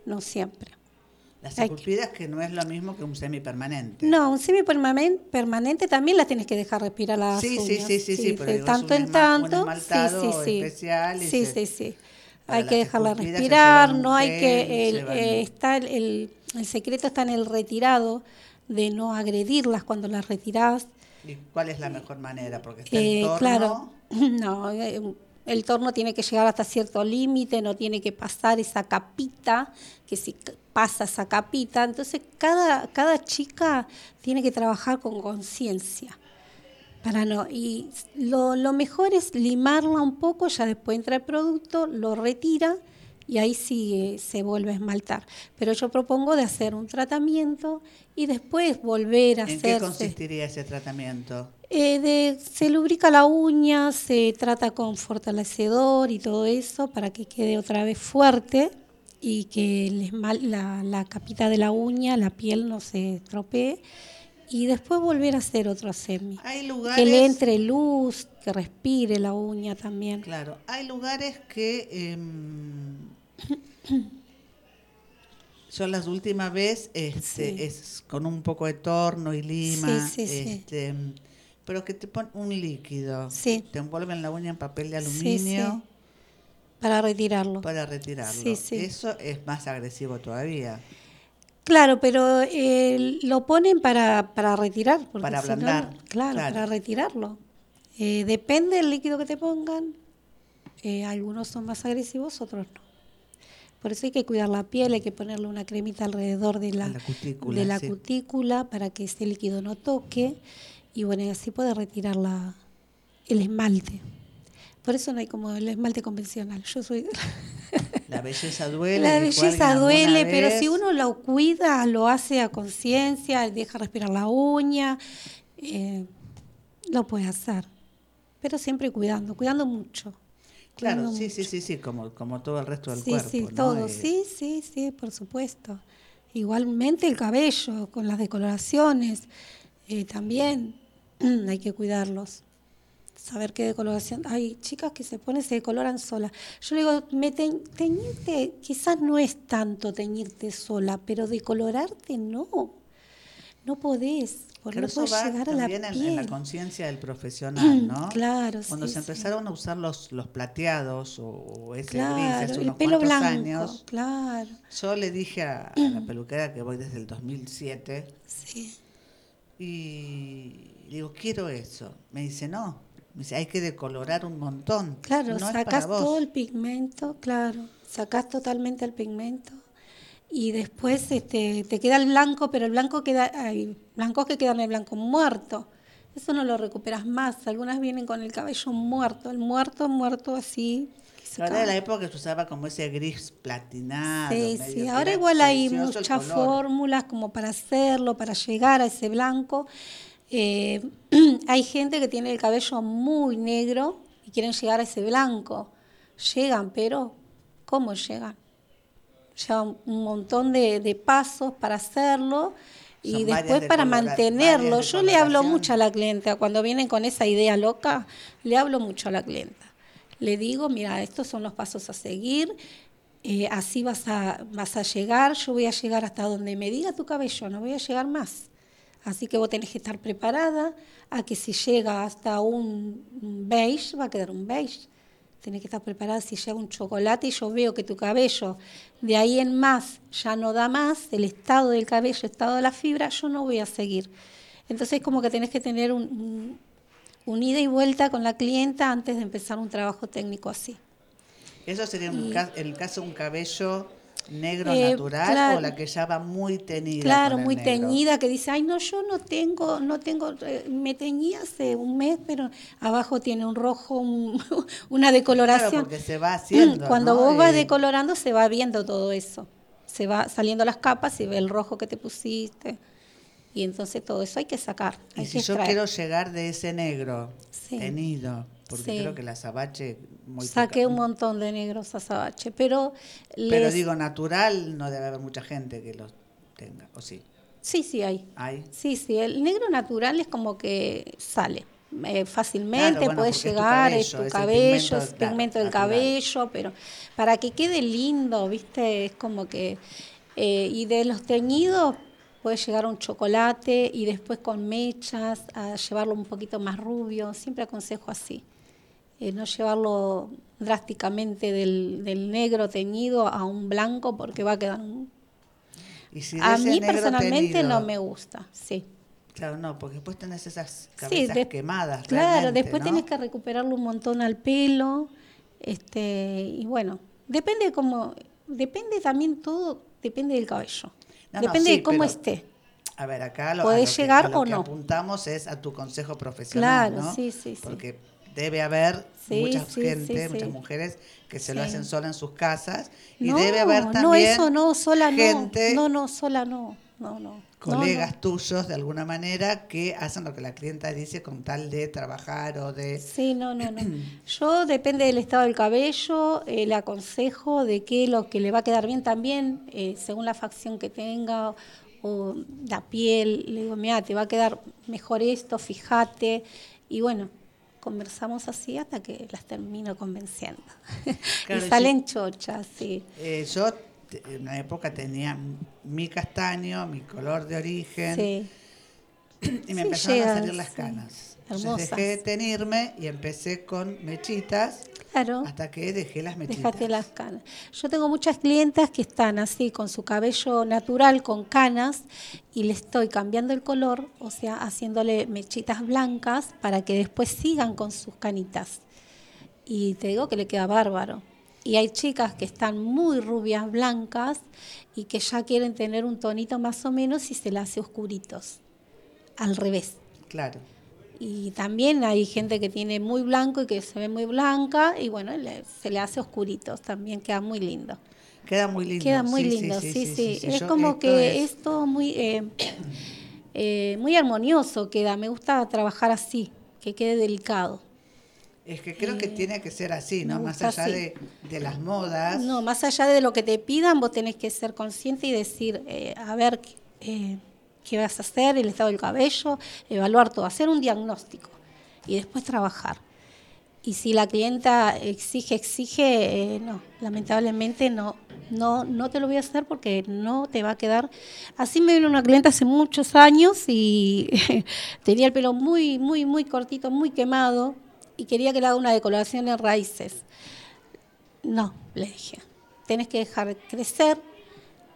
No siempre. Las esculpidas que no es lo mismo que un semipermanente. No, un semipermanente permanente también la tienes que dejar respirar las Sí, sí, sí, sí, sí, pero es tanto un en un tanto. esmaltado sí, sí, sí. especial y Sí, se- sí, sí. Hay las que dejarla respirar, un no hay gel, que... El, eh, está el, el, secreto está en el retirado, de no agredirlas cuando las retirás. ¿Y cuál es la mejor manera? Porque está Eh, el torno. claro, no, eh, el torno tiene que llegar hasta cierto límite, no tiene que pasar esa capita, que si pasa esa capita, entonces cada, cada chica tiene que trabajar con conciencia. Para no, y lo, lo mejor es limarla un poco, ya después entra el producto, lo retira y ahí sí se vuelve a esmaltar. Pero yo propongo de hacer un tratamiento y después volver a ¿En qué consistiría ese tratamiento? Eh, de- se lubrica la uña, se trata con fortalecedor y todo eso para que quede otra vez fuerte y que el esmal- la, la capita de la uña, la piel no se estropee. Y después volver a hacer otro semi. Hay lugares. Que le entre luz, que respire la uña también. Claro, hay lugares que em, yo las últimas vez este, Sí. es con un poco de torno y lima, Sí, sí, sí. este, pero que te ponen un líquido, Sí. te envuelven la uña en papel de Sí, aluminio sí. Para retirarlo. para retirarlo. Sí, sí. Eso es más agresivo todavía. Claro, pero eh, lo ponen para, para retirar. porque Para si no, ablandar, claro, claro. para retirarlo. Eh, depende del líquido que te pongan. Eh, algunos son más agresivos, otros no. Por eso hay que cuidar la piel, hay que ponerle una cremita alrededor de la, La cutícula, de la sí. cutícula para que ese líquido no toque y bueno, y así puede retirar la, el esmalte. Por eso no hay como el esmalte convencional. Yo soy La belleza duele. la belleza duele, pero vez. si uno lo cuida, lo hace a conciencia, deja respirar la uña, eh, lo puede hacer. Pero siempre cuidando, cuidando mucho. Claro, cuidando sí, sí, sí, sí, como, como todo el resto del Sí, cuerpo. sí, ¿no? todo, Eh, sí, sí, sí, por supuesto. Igualmente el cabello, con las decoloraciones, eh, también hay que cuidarlos. Saber qué decoloración. Hay chicas que se ponen, se decoloran solas. Yo le digo, me te- teñirte, quizás no es tanto teñirte sola, pero decolorarte no. No podés, porque no podés llegar a la también en, piel. en la conciencia del profesional, ¿no? Claro, Cuando sí, se sí. empezaron a usar los, los plateados o, o ese gris Claro, hace el unos pelo cuantos blanco, años, claro, yo le dije a, a la peluquera que voy desde el 2007 sí. y digo, quiero eso. Me dice, no. Hay que decolorar un montón. Claro, no vos. todo el pigmento, claro, sacás totalmente el pigmento y después este, te queda el blanco, pero el blanco queda, hay blancos que quedan el blanco muerto. Eso no lo recuperas más. Algunas vienen con el cabello muerto, el muerto, muerto así. Ahora de la época que se usaba como ese gris platinado. Sí, sí. Ahora igual hay muchas fórmulas como para hacerlo, para llegar a ese blanco. Eh, hay gente que tiene el cabello muy negro y quieren llegar a ese blanco. Llegan, pero ¿cómo llegan? Llevan un montón de, de pasos para hacerlo y Son después para mantenerlo. Yo le hablo mucho a la clienta, cuando vienen con esa idea loca, le hablo mucho a la clienta. Le digo, mira, estos son los pasos a seguir, eh, así vas a, vas a llegar, yo voy a llegar hasta donde me diga tu cabello, no voy a llegar más. Así que vos tenés que estar preparada a que si llega hasta un beige, va a quedar un beige. Tenés que estar preparada si llega un chocolate y yo veo que tu cabello de ahí en más ya no da más, el estado del cabello, el estado de la fibra, yo no voy a seguir. Entonces como que tenés que tener un, un- un ida y vuelta con la clienta antes de empezar un trabajo técnico así. ¿Eso sería un el caso de un cabello negro Eh, natural claro. o la que ya va muy teñida? Claro, muy negro? teñida, que dice, ay, no, yo no tengo, no tengo, eh, me teñí hace un mes, pero abajo tiene un rojo, un- una Claro, decoloración. porque se va haciendo. Cuando ¿no? vos vas decolorando se va viendo todo eso. Se va saliendo las capas y ve el rojo que te pusiste. Y entonces todo eso hay que sacar. Y Hay si que yo quiero llegar de ese negro Sí. teñido, porque Sí. creo que la azabache muy Saqué poca- un montón de negros azabache, pero, Pero les- digo, natural no debe haber mucha gente que los tenga, ¿o sí? sí, sí hay. ¿Hay? Sí, sí, el negro natural es como que sale eh, fácilmente, Claro, bueno, puedes porque es tu llegar, cabello, es tu es el cabello, pigmento, es claro, pigmento del natural. cabello, pero para que quede lindo, ¿viste? Es como que... eh, y de los teñidos puedes llegar a un chocolate y después con mechas, a llevarlo un poquito más rubio, siempre aconsejo así. Eh, no llevarlo drásticamente del, del negro teñido a un blanco porque va a quedar un... Y si de A mí personalmente teñido- no me gusta, sí. Claro, no, porque después tenés esas Sí, cabezas de- quemadas. Claro, después ¿no? tenés que recuperarlo un montón al pelo. Este, y bueno, depende cómo, depende también todo, depende del cabello. No, no, depende sí, de cómo pero- esté. A ver, acá lo, ¿Podés a lo que- llegar a lo o que no? apuntamos es a tu consejo profesional, Claro, ¿no? sí, sí, sí. Porque debe haber Sí, mucha sí, gente, sí, muchas mujeres que se lo hacen sola en sus casas y no, debe haber también no, eso no, sola gente, no. No, no, sola no. No, no. colegas tuyos de alguna manera que hacen lo que la clienta dice con tal de trabajar o de... Sí, no, no, no. Yo depende del estado del cabello, eh, le aconsejo de qué lo que le va a quedar bien también, eh, según la facción que tenga o la piel. Le digo, mira, te va a quedar mejor esto, fíjate. Y bueno, conversamos así hasta que las termino convenciendo. Claro, y salen chochas, sí. Eh, yo en una época tenía mi castaño, mi color de origen Sí, y me Sí, empezaron a salir las canas. Hermosas. Entonces dejé de teñirme y empecé con mechitas claro. hasta que dejé las mechitas. Las canas. Yo tengo muchas clientas que están así con su cabello natural, con canas, y le estoy cambiando el color, o sea, haciéndole mechitas blancas para que después sigan con sus canitas. Y te digo que le queda bárbaro. Y hay chicas que están muy rubias, blancas, y que ya quieren tener un tonito más o menos y se las hace oscuritos. Al revés. Claro. Y también hay gente que tiene muy blanco y que se ve muy blanca, y bueno, le- se le hace oscuritos, también queda muy lindo. Queda muy lindo. Queda muy sí, lindo, sí, sí. Es Yo- como que es- es todo muy, eh, eh, muy armonioso queda. Me gusta trabajar así, que quede delicado. Es que creo que tiene que ser así, ¿no? Más allá así. de, de las modas. No, más allá de lo que te pidan, vos tenés que ser consciente y decir, eh, a ver, eh, qué vas a hacer, el estado del cabello, evaluar todo, hacer un diagnóstico y después trabajar. Y si la clienta exige, exige, eh, no, lamentablemente no, no, no te lo voy a hacer porque no te va a quedar. Así me vino una clienta hace muchos años y tenía el pelo muy, muy, muy cortito, muy quemado y quería que le haga una decoloración en raíces. No, le dije, tenés que dejar crecer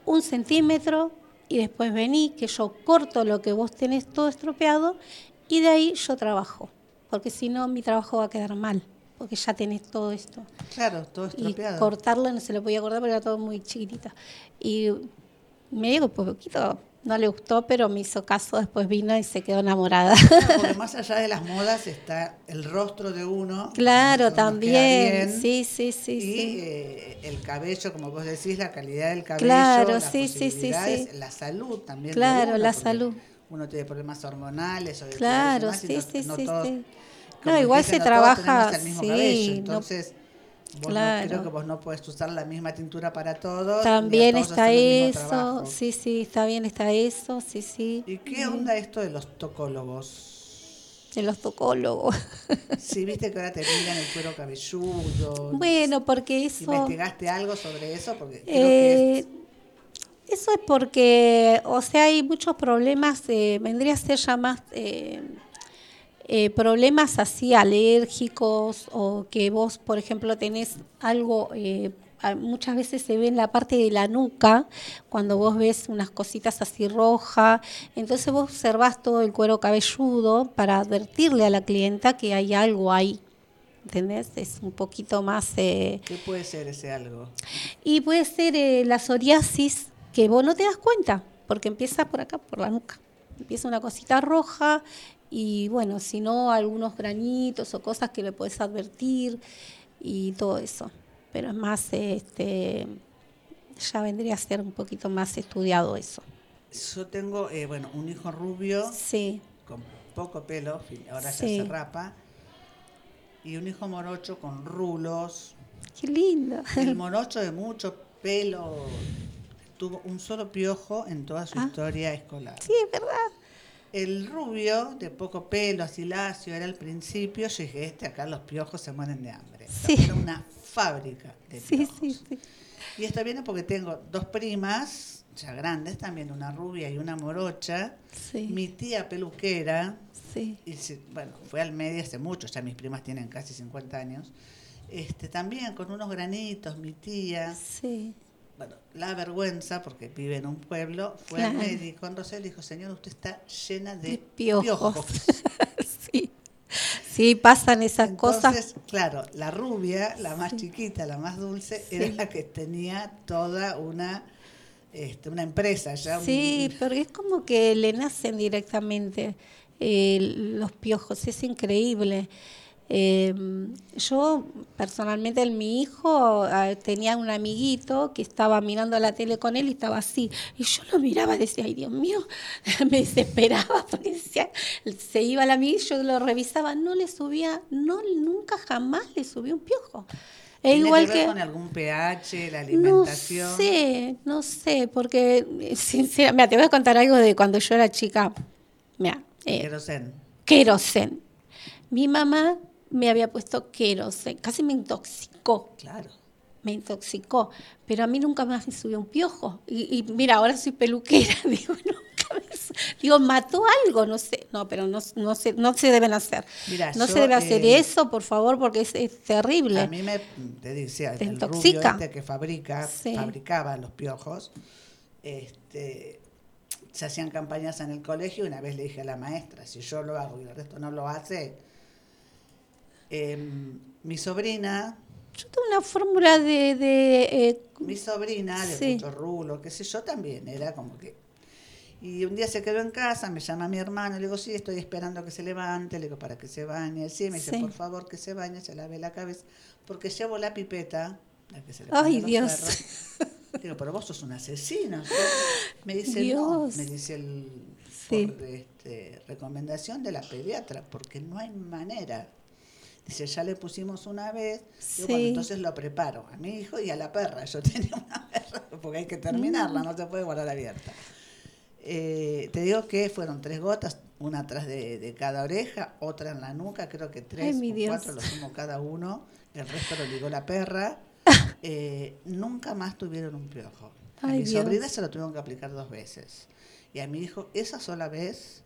un centímetro y después vení, que yo corto lo que vos tenés todo estropeado y de ahí yo trabajo, porque si no mi trabajo va a quedar mal, porque ya tenés todo esto. Claro, todo Y estropeado. cortarla no se lo podía cortar porque era todo muy chiquitita. Y me dijo un poquito, no le gustó, pero me hizo caso, después vino y se quedó enamorada. Claro, porque más allá de las modas está el rostro de uno. claro, también. bien, Sí, sí, sí, y sí. eh, el cabello, como vos decís, la calidad del cabello, Claro, las sí, sí, sí, sí. la salud también. Claro, uno, la salud. Uno tiene problemas hormonales o Claro, demás, y sí, no- sí, no sí, todos- No, igual se no trabaja, el mismo sí, cabello, no- vos no- Claro. creo que vos no puedes usar la misma tintura para todos. También todos está eso, sí, sí, está bien, está eso, sí, sí. ¿Y qué onda esto de los tocólogos? De los tocólogos. Sí, viste que ahora te miran el cuero cabelludo. bueno, porque eso... ¿Investigaste algo sobre eso? Porque creo que Eh, es- eso es porque, o sea, hay muchos problemas, eh, vendría a ser ya más eh, eh, problemas así alérgicos o que vos, por ejemplo, tenés algo, eh, muchas veces se ve en la parte de la nuca, cuando vos ves unas cositas así rojas, entonces vos observás todo el cuero cabelludo para advertirle a la clienta que hay algo ahí. ¿Entendés? Es un poquito más... eh, ¿Qué puede ser ese algo? y puede ser eh, la psoriasis que vos no te das cuenta, porque empieza por acá, por la nuca. Empieza una cosita roja y bueno, si no, algunos granitos o cosas que le puedes advertir y todo eso. Pero es más, este, ya vendría a ser un poquito más estudiado eso. Yo tengo, eh, bueno, un hijo rubio Sí, con poco pelo, ahora Sí. ya se rapa, y un hijo morocho con rulos. qué lindo. El morocho de mucho pelo tuvo un solo piojo en toda su Ah. historia escolar. Sí, es verdad. El rubio, de poco pelo, así lacio, era al principio, yo dije, este acá los piojos se mueren de hambre. Sí. Era una fábrica de Sí, piojos. sí, sí. Y esto viene porque tengo dos primas, ya grandes también, una rubia y una morocha. Sí, Mi tía peluquera, sí. y bueno, fue al medio hace mucho, ya mis primas tienen casi 50 años. Este, también con unos granitos, mi tía, Sí, bueno, la vergüenza, porque vive en un pueblo, fue al Claro. médico en Rosell y dijo, señor, usted está llena de, De piojos". piojos. sí. Sí, pasan esas cosas. Entonces, claro, la rubia, la más chiquita, la más dulce, era la que tenía toda una, este, una empresa ya. un- Sí, pero es como que le nacen directamente eh, los piojos, es increíble. Eh, yo personalmente, en mi hijo ah, tenía un amiguito que estaba mirando la tele con él y estaba así. Y yo lo miraba y decía, ay Dios mío, me desesperaba porque decía, se iba la amiga y yo lo revisaba, no le subía, no, nunca jamás le subía un piojo. Es ¿Tiene igual que ver con algún pH, la No alimentación? sé, no sé, porque eh, sinceramente, te voy a contar algo de cuando yo era chica. Mira, eh, Querosén. Mi mamá me había puesto querosen, casi me intoxicó, Claro. me intoxicó, pero a mí nunca más me subió un piojo. Y, y mira, ahora soy peluquera, digo, nunca me digo, mató algo, no sé, no, pero no, no, se, no se deben hacer. Mira, no yo, se debe hacer eh, eso, por favor, porque es, es terrible. A mí me, te decía, Te el rubio intoxica. este que fabrica, Sí. fabricaba los piojos, este, se hacían campañas en el colegio y una vez le dije a la maestra, si yo lo hago y el resto no lo hace, em, mi sobrina Yo tengo una fórmula de... de eh, Mi sobrina, de Sí. mucho rulo, qué sé yo, también era como que... Y un día se quedó en casa, me llama mi hermano, le digo, sí, estoy esperando que se levante, le digo, para que se bañe. Sí, me dice, Sí. por favor, que se bañe, se lave la cabeza, porque llevo la pipeta, la que se le Ay, Dios. perros. Digo, pero vos sos un asesino. Me dice, Dios. no, me dice el, Sí. por este, recomendación de la pediatra, porque no hay manera. Dice, ya le pusimos una vez, Digo, bueno, Sí. entonces lo preparo a mi hijo y a la perra. Yo tenía una perra, porque hay que terminarla, no se puede guardar abierta. Eh, te digo que fueron tres gotas, una atrás de, de cada oreja, otra en la nuca, creo que tres Ay, o cuatro lo sumo cada uno, el resto lo ligó la perra. Eh, nunca más tuvieron un piojo. A Ay, mi Dios. sobrina se lo tuvieron que aplicar dos veces. Y a mi hijo, esa sola vez,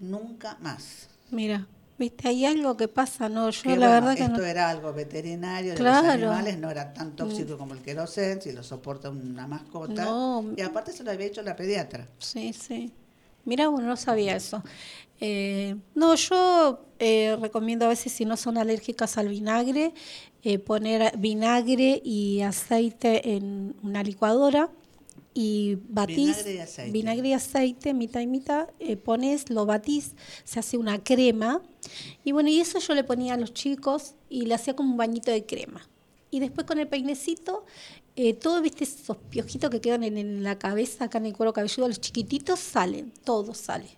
nunca más. Mira, viste, hay algo que pasa, ¿no? Yo Que, la bueno, verdad que esto no... era algo veterinario de Claro. Mm. los animales, no era tan tóxico como el querosén, si lo soporta una mascota. No. Y aparte se lo había hecho la pediatra. Sí, sí. Mira, bueno, no sabía eso. Eh, no, yo eh, recomiendo a veces si no son alérgicas al vinagre, eh, poner vinagre y aceite en una licuadora y batís. Vinagre y aceite. vinagre y aceite, mitad y mitad, eh, pones, lo batís, se hace una crema. Y bueno, y eso yo le ponía a los chicos y le hacía como un bañito de crema. Y después con el peinecito, eh, todo, viste, esos piojitos que quedan en, en la cabeza, acá en el cuero cabelludo, los chiquititos salen, todo sale.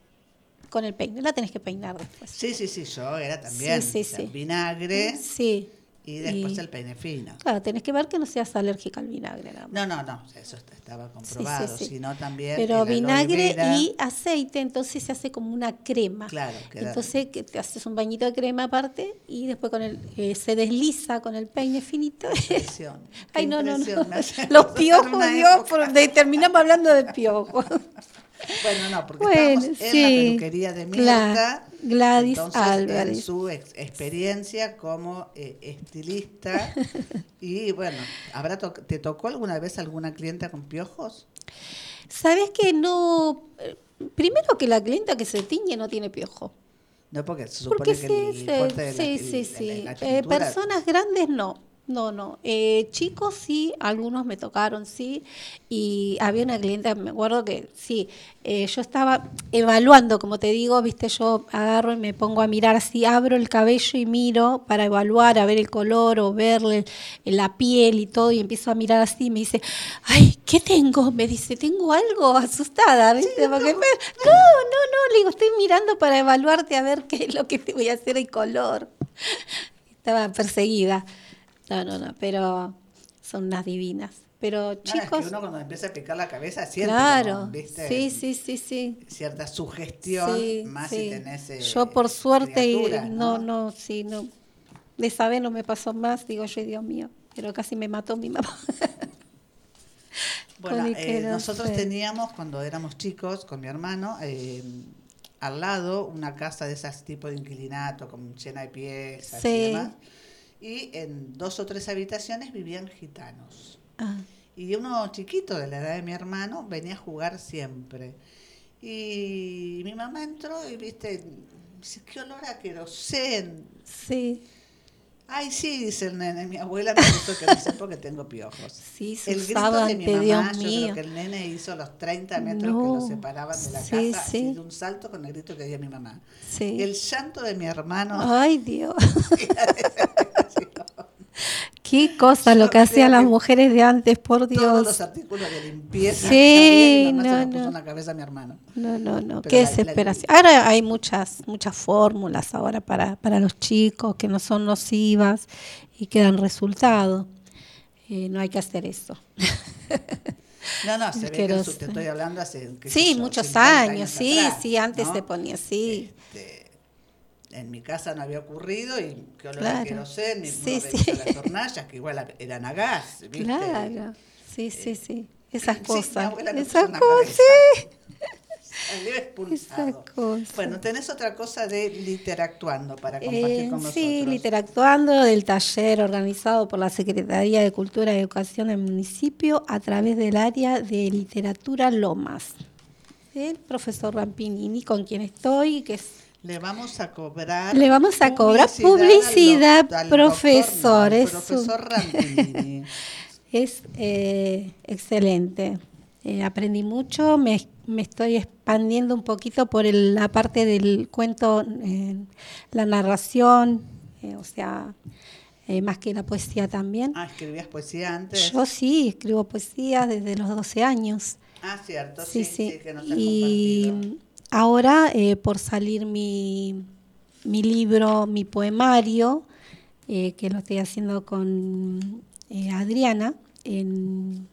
Con el peine, la tenés que peinar después. Sí, sí, sí, yo era también. Sí, sí, o sea, sí. Vinagre Sí. Y después Y- el peine fino. Claro, tenés que ver que no seas alérgica al vinagre nada más. No, no, no, eso est- estaba comprobado, sí, sí. sino también Pero vinagre y aceite, entonces se hace como una crema. Claro, queda- Entonces que te haces un bañito de crema aparte y después con el eh, se desliza con el peine finito. Impresión. Ay, no, no, Los piojos, Dios, época. por- de- terminamos hablando de piojos. Bueno, no, porque Bueno, estábamos en sí. la peluquería de Mirta. Gladys entonces, En Álvarez. su ex- experiencia como eh, estilista. y bueno, ¿habrá to- ¿te tocó alguna vez alguna clienta con piojos? ¿Sabes que no? eh, Primero que la clienta que se tiñe no tiene piojo. No, porque se supone Porque que sí, el sí, corte de la- sí, el- sí, la- sí. la Eh, personas grandes no. No, no. Eh, chicos sí, algunos me tocaron, sí. Y había una clienta, me acuerdo que sí, eh, yo estaba evaluando, como te digo, viste, yo agarro y me pongo a mirar así, abro el cabello y miro para evaluar, a ver el color o verle la piel y todo, y empiezo a mirar así y me dice, ay, ¿qué tengo? Me dice, tengo algo asustada, ¿viste? Porque me- no, no, no, le digo, estoy mirando para evaluarte a ver qué es lo que te voy a hacer el color. Estaba perseguida. No, no, no, pero son unas divinas. Pero No, no, es chicos, que uno cuando empieza a picar la cabeza siente claro, como, ¿viste? sí, sí, sí, sí. cierta sugestión, Sí, más sí. si tenés eh, Yo por suerte, y- criaturas, no, no, sí, no. De esa vez no me pasó más, digo yo, Dios mío, pero casi me mató mi mamá. Bueno, eh, no nosotros teníamos cuando éramos chicos con mi hermano eh, al lado una casa de esas tipo de inquilinato con llena de piezas y demás. Y en dos o tres habitaciones vivían gitanos. Ah, Y uno chiquito de la edad de mi hermano venía a jugar siempre. Y mi mamá entró y viste, dice, qué olor a querosén. sí, Ay, sí, dice el nene, mi abuela me puso sé porque tengo piojos. sí, El grito de mi mamá, Dios yo mío. creo que el nene hizo los 30 metros que lo separaban de la sí, casa, sí. así de un salto con el grito que dio mi mamá. Sí. El llanto de mi hermano. Ay, Dios. Qué cosa Yo lo que hacían las mujeres de antes, por Todos los Dios. artículos de limpieza. Sí, no, los puso no. en la cabeza a mi hermano. No, no, no, Pero qué la- la- desesperación. Ahora hay muchas, muchas fórmulas ahora para, para los chicos que no son nocivas y que dan resultado. Eh, no hay que hacer eso. No, no, se ve que te estoy hablando hace. Sí, yo, muchos 50 años, sí, atrás, sí, antes ¿no? se ponía así. Este, en mi casa no había ocurrido y que olor Claro. a querosén, y Sí, sí. las hornallas que igual eran a gas, ¿viste? Claro, sí, sí, sí. Esas Sí, mi cosas, esas cosas, sí. Expulsado. Esas cosas. Bueno, tenés otra cosa de literactuando para compartir Eh, con nosotros. sí, Literactuando del taller organizado por la Secretaría de Cultura y Educación del municipio a través del área de literatura Lomas. El profesor Rampinini, con quien estoy, que es Le vamos a cobrar. Le vamos a cobrar publicidad, al al profesor, doctor, no, es profesor un-. Es eh, excelente. Eh, aprendí mucho, me, me estoy expandiendo un poquito por el- la parte del cuento, eh, la narración, eh, o sea, más que la poesía también. ah, escribías poesía antes. Yo sí, escribo poesía desde los 12 años. Ah, cierto, Sí, sí, sí. sí, que nos y. ahora, eh, por salir mi, mi libro, mi poemario, eh, que lo estoy haciendo con eh, Adriana, en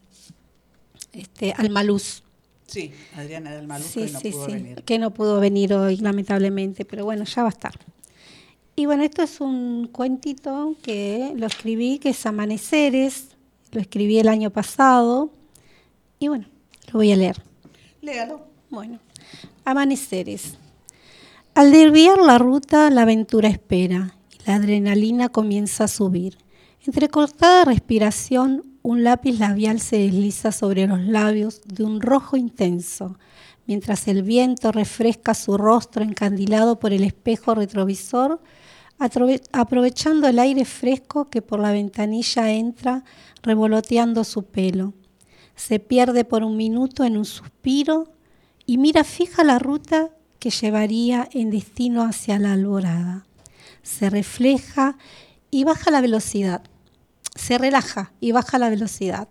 este, Almaluz. Sí, Adriana del Maluco Sí, y no sí, pudo sí, venir. que no pudo venir hoy, lamentablemente, pero bueno, ya va a estar. Y bueno, esto es un cuentito que lo escribí, que es Amaneceres, lo escribí el año pasado, y bueno, lo voy a leer. Léalo. Bueno, amaneceres. Al desviar la ruta, la aventura espera y la adrenalina comienza a subir. Entre cortada respiración, un lápiz labial se desliza sobre los labios de un rojo intenso, mientras el viento refresca su rostro encandilado por el espejo retrovisor, aprovechando el aire fresco que por la ventanilla entra revoloteando su pelo. Se pierde por un minuto en un suspiro y mira fija la ruta que llevaría en destino hacia la alborada. Se refleja y baja la velocidad. Se relaja y baja la velocidad.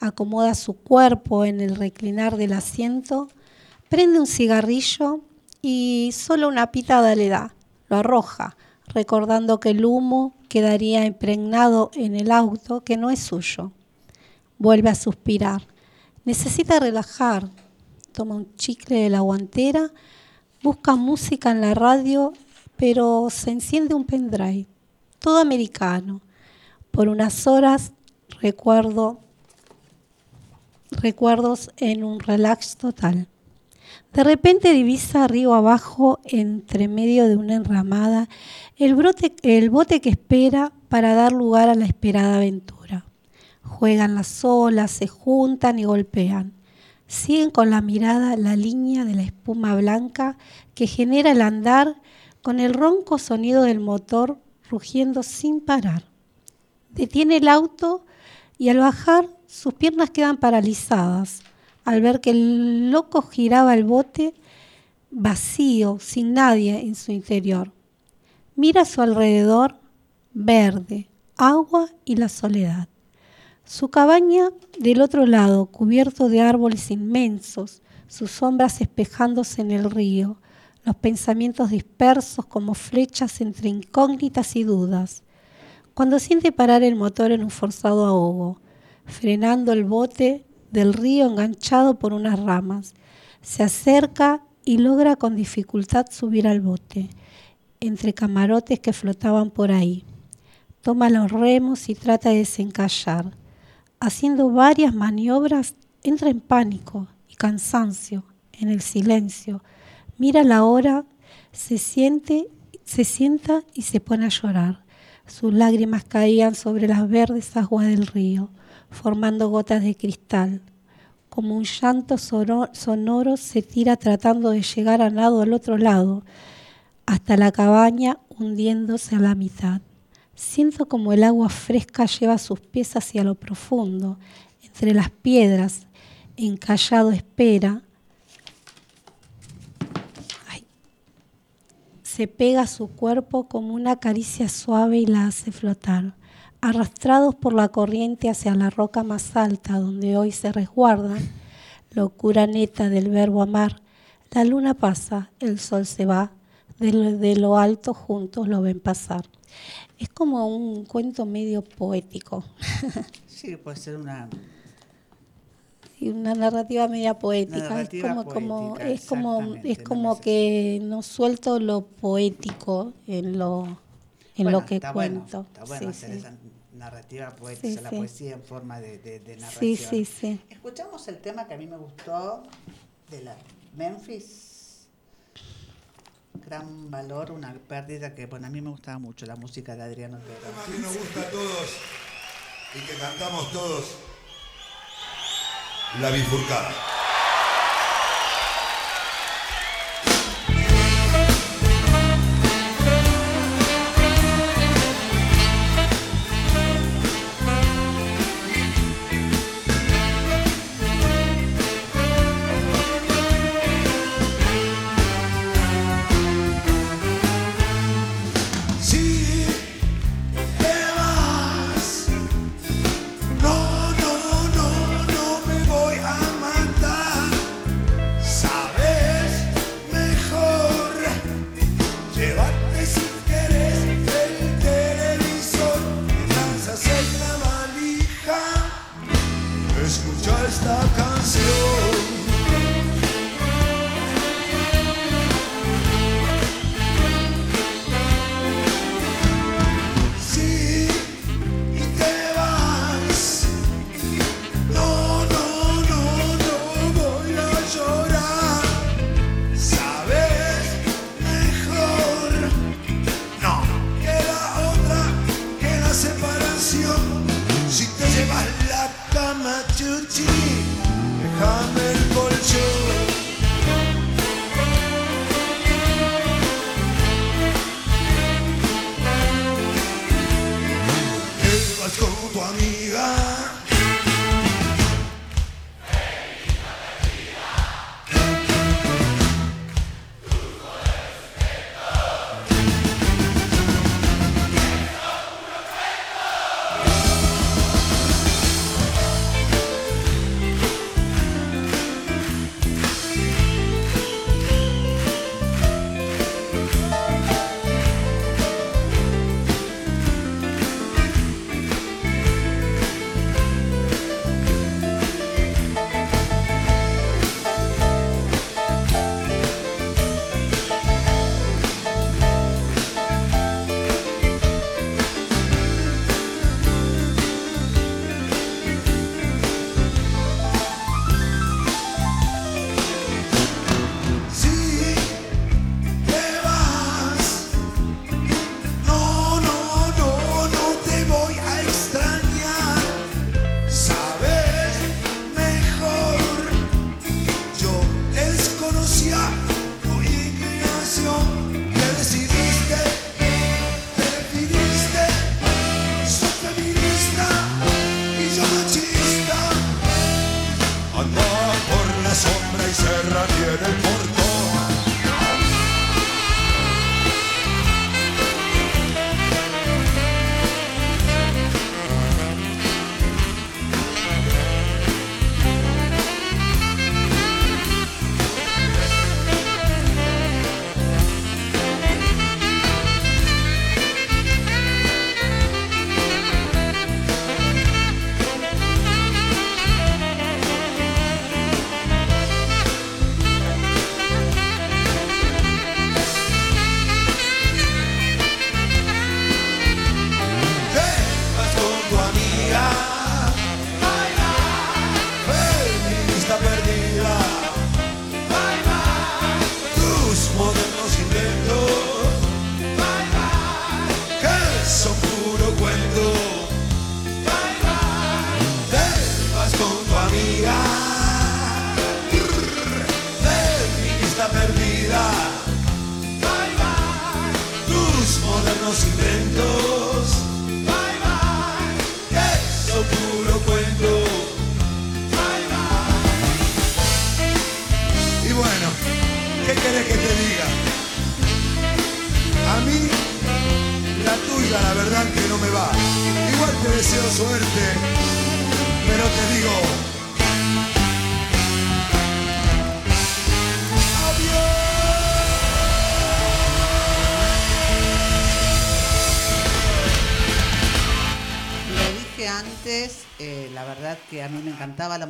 Acomoda su cuerpo en el reclinar del asiento, prende un cigarrillo y solo una pitada le da. Lo arroja, recordando que el humo quedaría impregnado en el auto que no es suyo. Vuelve a suspirar. Necesita relajar. Toma un chicle de la guantera, busca música en la radio, pero se enciende un pendrive. Todo americano. Por unas horas recuerdo recuerdos en un relax total. De repente divisa río abajo, entre medio de una enramada, el, brote- el bote que espera para dar lugar a la esperada aventura. Juegan las olas, se juntan y golpean. Siguen con la mirada la línea de la espuma blanca que genera el andar con el ronco sonido del motor rugiendo sin parar. Detiene el auto y al bajar sus piernas quedan paralizadas al ver que el loco giraba el bote vacío, sin nadie en su interior. Mira a su alrededor, verde, agua y la soledad. Su cabaña del otro lado, cubierto de árboles inmensos, sus sombras espejándose en el río, los pensamientos dispersos como flechas entre incógnitas y dudas. Cuando siente parar el motor en un forzado ahogo, frenando el bote del río enganchado por unas ramas, se acerca y logra con dificultad subir al bote, entre camarotes que flotaban por ahí. Toma los remos y trata de desencallar. Haciendo varias maniobras, entra en pánico y cansancio en el silencio. Mira la hora, se siente, se sienta y se pone a llorar. Sus lágrimas caían sobre las verdes aguas del río, formando gotas de cristal. Como un llanto sonoro se tira tratando de llegar a nado al otro lado, hasta la cabaña hundiéndose a la mitad. Siento como el agua fresca lleva sus pies hacia lo profundo, entre las piedras, encallado espera. Se pega su cuerpo como una caricia suave y la hace flotar. Arrastrados por la corriente hacia la roca más alta donde hoy se resguardan, locura neta del verbo amar, la luna pasa, el sol se va, de lo, de lo alto juntos lo ven pasar. Es como un cuento medio poético, Sí, puede ser una. y una narrativa media poética. Narrativa es como, como, poética, es como, es como que no suelto lo poético en lo, en Bueno, lo que está bueno, cuento. está bueno Sí, hacer sí. esa narrativa poética, Sí, la sí. poesía en forma de, de, de narración. Sí, sí, sí. Escuchamos el tema que a mí me gustó de la Memphis. Gran valor, una pérdida que, bueno, a mí me gustaba mucho la música de Adriano Otero. tema que nos gusta a todos y que cantamos todos. La bifurcada.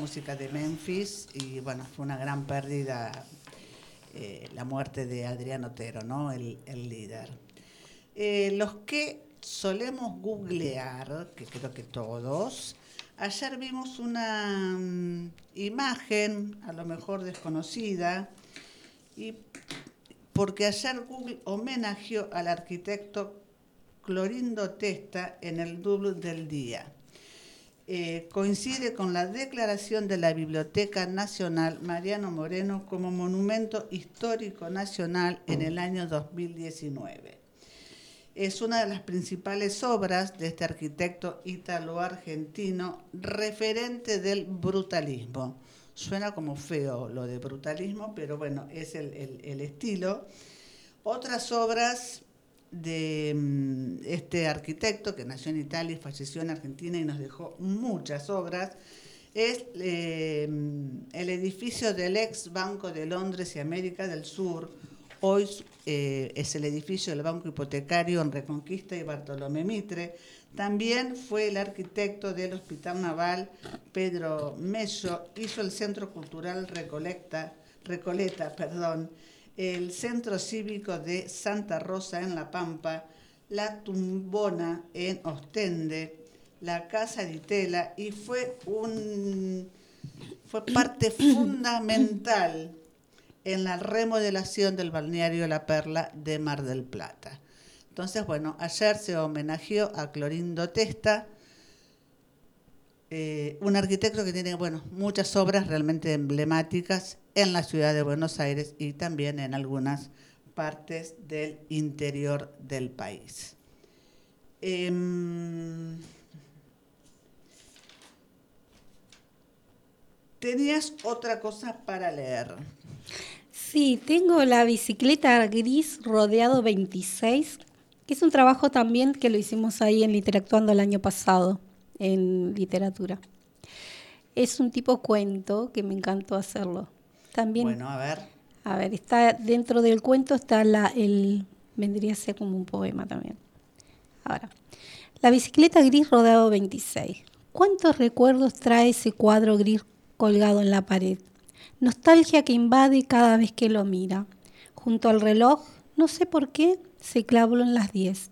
Música de Memphis y bueno, fue una gran pérdida eh, la muerte de Adrián Otero, ¿no? el, líder. Eh, los que solemos googlear, que creo que todos, ayer vimos una mm, imagen, a lo mejor desconocida, y porque ayer Google homenajeó al arquitecto Clorindo Testa en el doble del día. Eh, coincide con la declaración de la Biblioteca Nacional Mariano Moreno como Monumento Histórico Nacional en el año 2019. Es una de las principales obras de este arquitecto ítalo-argentino referente del brutalismo. Suena como feo lo de brutalismo, pero bueno, es el, el- el estilo. Otras obras de mm, este arquitecto que nació en Italia y falleció en Argentina y nos dejó muchas obras, es eh, el edificio del ex Banco de Londres y América del Sur. Hoy eh, es el edificio del Banco Hipotecario en Reconquista y Bartolomé Mitre. También fue el arquitecto del Hospital Naval, Pedro Mello, hizo el Centro Cultural Recoleta, Recoleta, perdón, el Centro Cívico de Santa Rosa en La Pampa, la Tumbona en Ostende, la Casa de Tela y fue un fue parte fundamental en la remodelación del balneario La Perla de Mar del Plata. Entonces, bueno, ayer se homenajeó a Clorindo Testa, eh, un arquitecto que tiene bueno, muchas obras realmente emblemáticas en la ciudad de Buenos Aires y también en algunas partes del interior del país. Em, tenías otra cosa para leer. Sí, tengo la bicicleta gris rodeado 26, que es un trabajo también que lo hicimos ahí en Literactuando el año pasado, en literatura. Es un tipo cuento que me encantó hacerlo. También, Bueno, a ver. a ver, está dentro del cuento está la, el, vendría a ser como un poema también. Ahora, la bicicleta gris rodeado 26. ¿Cuántos recuerdos trae ese cuadro gris colgado en la pared? Nostalgia que invade cada vez que lo mira. Junto al reloj, no sé por qué, se clavó en las 10.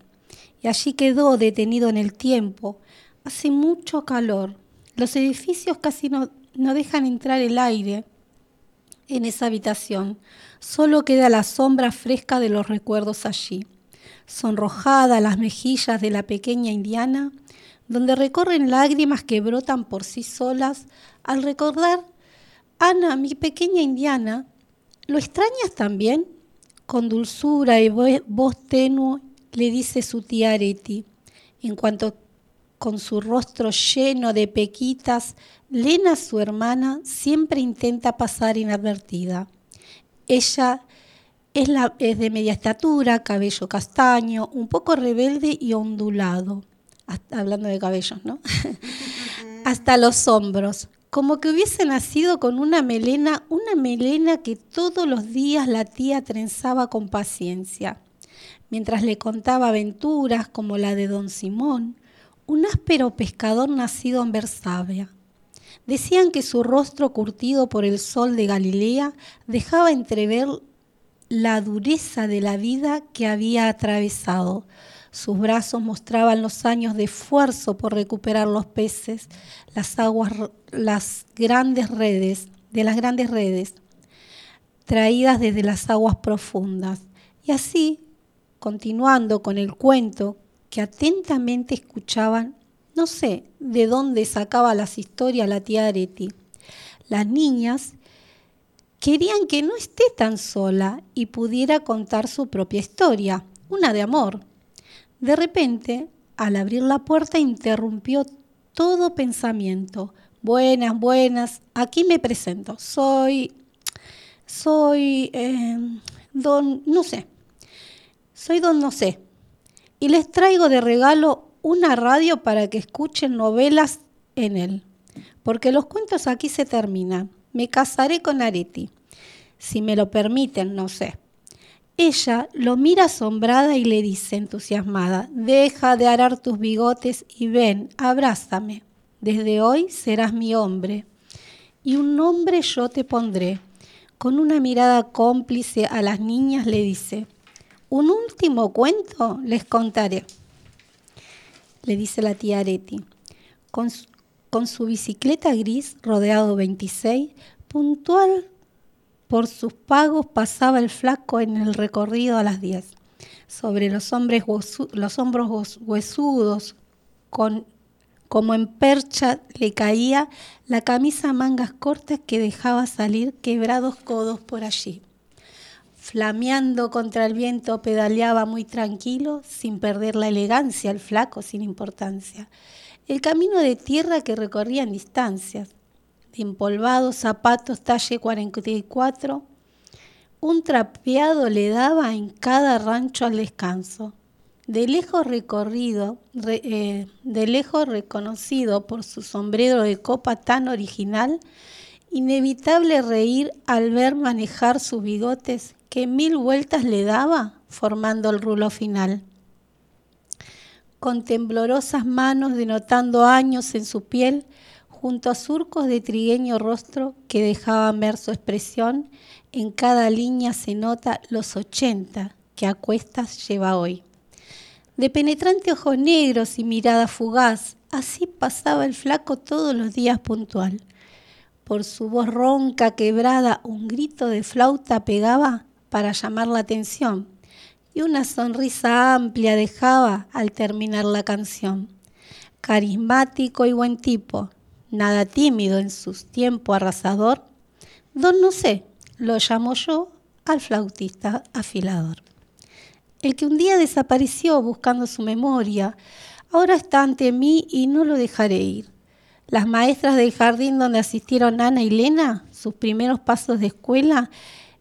Y allí quedó detenido en el tiempo. Hace mucho calor. Los edificios casi no, no dejan entrar el aire en esa habitación. Solo queda la sombra fresca de los recuerdos allí. Sonrojada las mejillas de la pequeña indiana, donde recorren lágrimas que brotan por sí solas al recordar, Ana, mi pequeña indiana, ¿lo extrañas también? Con dulzura y vo- voz tenue le dice su tía Areti, en cuanto con su rostro lleno de pequitas, Lena, su hermana, siempre intenta pasar inadvertida. Ella es, la- es de media estatura, cabello castaño, un poco rebelde y ondulado. Hasta- hablando de cabellos, ¿no? Hasta los hombros. Como que hubiese nacido con una melena, una melena que todos los días la tía trenzaba con paciencia. Mientras le contaba aventuras como la de don Simón, un áspero pescador nacido en Bersabia. Decían que su rostro curtido por el sol de Galilea dejaba entrever la dureza de la vida que había atravesado. Sus brazos mostraban los años de esfuerzo por recuperar los peces, las aguas, las grandes redes, de las grandes redes, traídas desde las aguas profundas. Y así, continuando con el cuento atentamente escuchaban, no sé de dónde sacaba las historias la tía Areti. Las niñas querían que no esté tan sola y pudiera contar su propia historia, una de amor. De repente, al abrir la puerta, interrumpió todo pensamiento. Buenas, buenas, aquí me presento. Soy, soy, eh, don, no sé, soy don no sé. Y les traigo de regalo una radio para que escuchen novelas en él. Porque los cuentos aquí se terminan. Me casaré con Areti. Si me lo permiten, no sé. Ella lo mira asombrada y le dice entusiasmada, deja de arar tus bigotes y ven, abrázame. Desde hoy serás mi hombre. Y un nombre yo te pondré. Con una mirada cómplice a las niñas le dice, un último cuento les contaré. Le dice la tía Areti. Con su, bicicleta gris rodeado 26, puntual por sus pagos pasaba el flaco en el recorrido a las 10. Sobre los, los hombros huesudos, con, como en percha, le caía la camisa a mangas cortas que dejaba salir quebrados codos por allí. Flameando contra el viento, pedaleaba muy tranquilo, sin perder la elegancia, el flaco sin importancia. El camino de tierra que recorría en distancias, empolvados zapatos talle 44, un trapeado le daba en cada rancho al descanso. De lejos recorrido, eh, de lejos reconocido por su sombrero de copa tan original, inevitable reír al ver manejar sus bigotes que mil vueltas le daba formando el rulo final. Con temblorosas manos denotando años en su piel, junto a surcos de trigueño rostro que dejaban ver su expresión, en cada línea se nota los ochenta que a cuestas lleva hoy. De penetrante ojos negros y mirada fugaz, así pasaba el flaco todos los días puntual. Por su voz ronca, quebrada, un grito de flauta pegaba para llamar la atención y una sonrisa amplia dejaba al terminar la canción. Carismático y buen tipo, nada tímido en su tiempo arrasador, don no sé, lo llamo yo al flautista afilador. El que un día desapareció buscando su memoria, ahora está ante mí y no lo dejaré ir. Las maestras del jardín donde asistieron Ana y Lena, sus primeros pasos de escuela,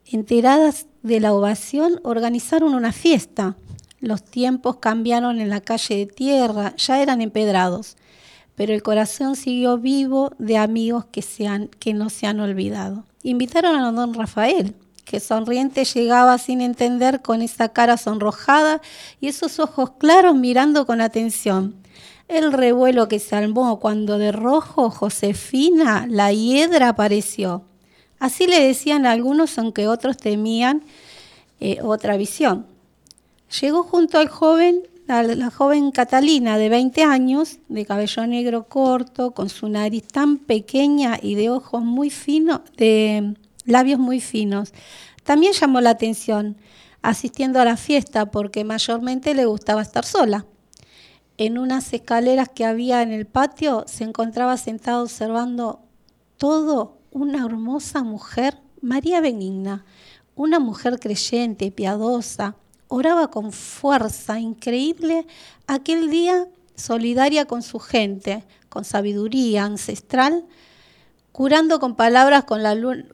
enteradas de la ovación, organizaron una fiesta. Los tiempos cambiaron en la calle de tierra, ya eran empedrados pero el corazón siguió vivo de amigos que, que no se han olvidado. Invitaron a don Rafael, que sonriente llegaba sin entender con esa cara sonrojada y esos ojos claros mirando con atención. El revuelo que se armó cuando de rojo Josefina, la hiedra, apareció. Así le decían algunos, aunque otros temían eh, otra visión. Llegó junto al joven la, joven Catalina, de 20 años, de cabello negro corto, con su nariz tan pequeña y de ojos muy finos, de labios muy finos, también llamó la atención, asistiendo a la fiesta porque mayormente le gustaba estar sola. En unas escaleras que había en el patio se encontraba sentada observando todo una hermosa mujer, María Benigna, una mujer creyente, piadosa, oraba con fuerza increíble aquel día, solidaria con su gente, con sabiduría ancestral, curando con palabras con la luna,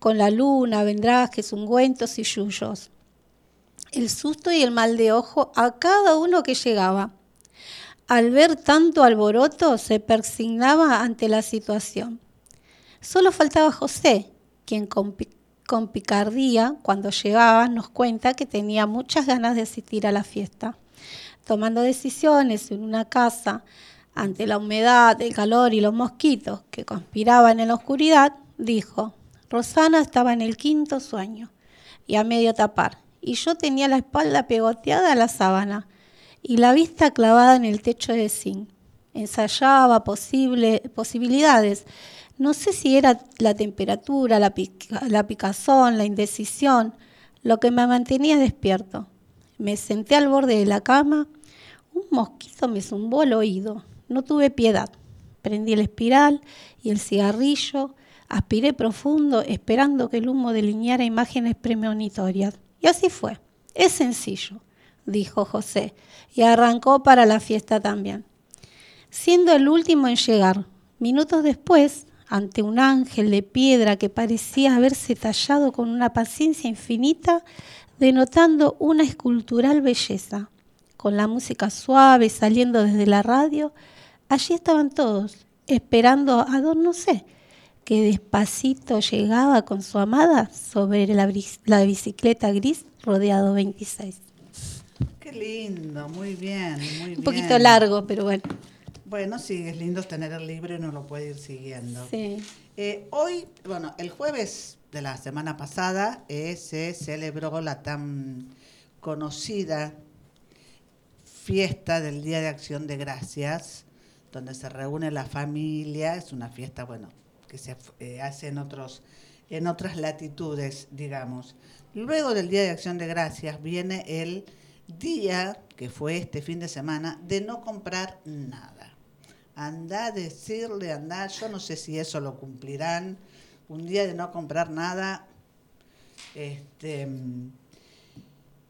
con la luna vendrajes, ungüentos y yuyos. El susto y el mal de ojo a cada uno que llegaba. Al ver tanto alboroto, se persignaba ante la situación. Solo faltaba José, quien con picardía, cuando llegaba, nos cuenta que tenía muchas ganas de asistir a la fiesta. Tomando decisiones en una casa ante la humedad, el calor y los mosquitos que conspiraban en la oscuridad, dijo, Rosana estaba en el quinto sueño y a medio tapar, y yo tenía la espalda pegoteada a la sábana y la vista clavada en el techo de zinc. Ensayaba posible, posibilidades no sé si era la temperatura, la, picazón, la indecisión, lo que me mantenía despierto. Me senté al borde de la cama, un mosquito me zumbó el oído. No tuve piedad. Prendí el espiral y el cigarrillo, aspiré profundo, esperando que el humo delineara imágenes premonitorias. Y así fue. Es sencillo. dijo José, y arrancó para la fiesta también, siendo el último en llegar. Minutos después, ante un ángel de piedra que parecía haberse tallado con una paciencia infinita, denotando una escultural belleza. Con la música suave saliendo desde la radio, allí estaban todos, esperando a don no sé, que despacito llegaba con su amada sobre la, bicicleta gris rodeado 26. Qué lindo, muy bien, muy bien. Un poquito largo, pero bueno. Bueno, sí, es lindo tener el libro y uno lo puede ir siguiendo. Sí. Eh, hoy, bueno, el jueves de la semana pasada eh, se celebró la tan conocida fiesta del Día de Acción de Gracias, donde se reúne la familia. Es una fiesta, bueno, que se eh, hace en, otros, en otras latitudes, digamos. Luego del Día de Acción de Gracias viene el día, que fue este fin de semana, de no comprar nada. Anda a decirle, anda, yo no sé si eso lo cumplirán. Un día de no comprar nada. Este,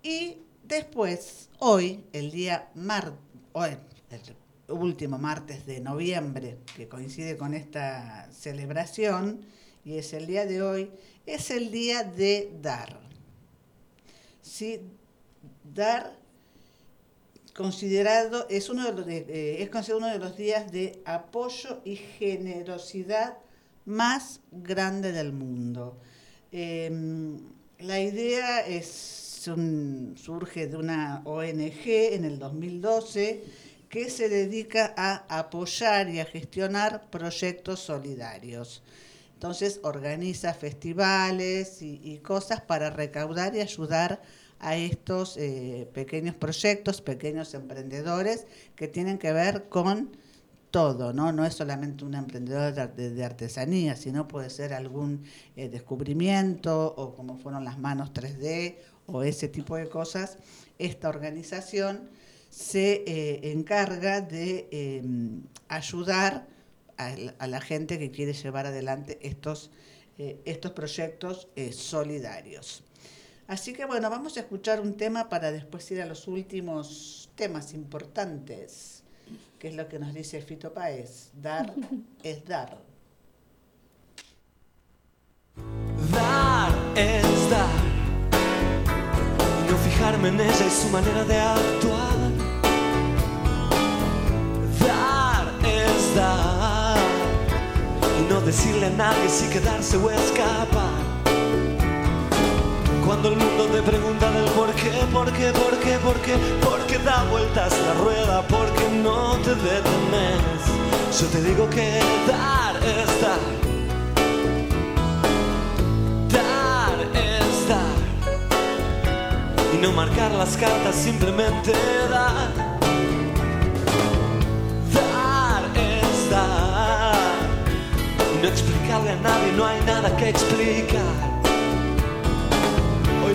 y después, hoy, el día mar, hoy, el último martes de noviembre, que coincide con esta celebración, y es el día de hoy, es el día de dar. Sí, dar considerado es uno de los es considerado uno de los días de apoyo y generosidad más grande del mundo. Eh, la idea es un- surge de una ONG en el 2012 que se dedica a apoyar y a gestionar proyectos solidarios. Entonces organiza festivales y, y cosas para recaudar y ayudar a estos eh, pequeños proyectos, pequeños emprendedores que tienen que ver con todo, ¿no? No es solamente un emprendedor de, arte- de artesanía, sino puede ser algún eh, descubrimiento o como fueron las manos 3D o ese tipo de cosas. Esta organización se eh, encarga de eh, ayudar a, la- a la gente que quiere llevar adelante estos, estos proyectos solidarios. Así que bueno, vamos a escuchar un tema para después ir a los últimos temas importantes, que es lo que nos dice Fito Páez. Dar es dar. Dar es dar. Y no fijarme en ella y su manera de actuar. Dar es dar. Y no decirle a nadie si quedarse o escapar. Cuando el mundo te pregunta del por qué, por qué, por qué, por qué, por qué da vueltas la rueda, porque no te detenes. Yo te digo que dar es dar. Dar es dar. Y no marcar las cartas, simplemente dar. Dar es dar. Y no explicarle a nadie, no hay nada que explicar.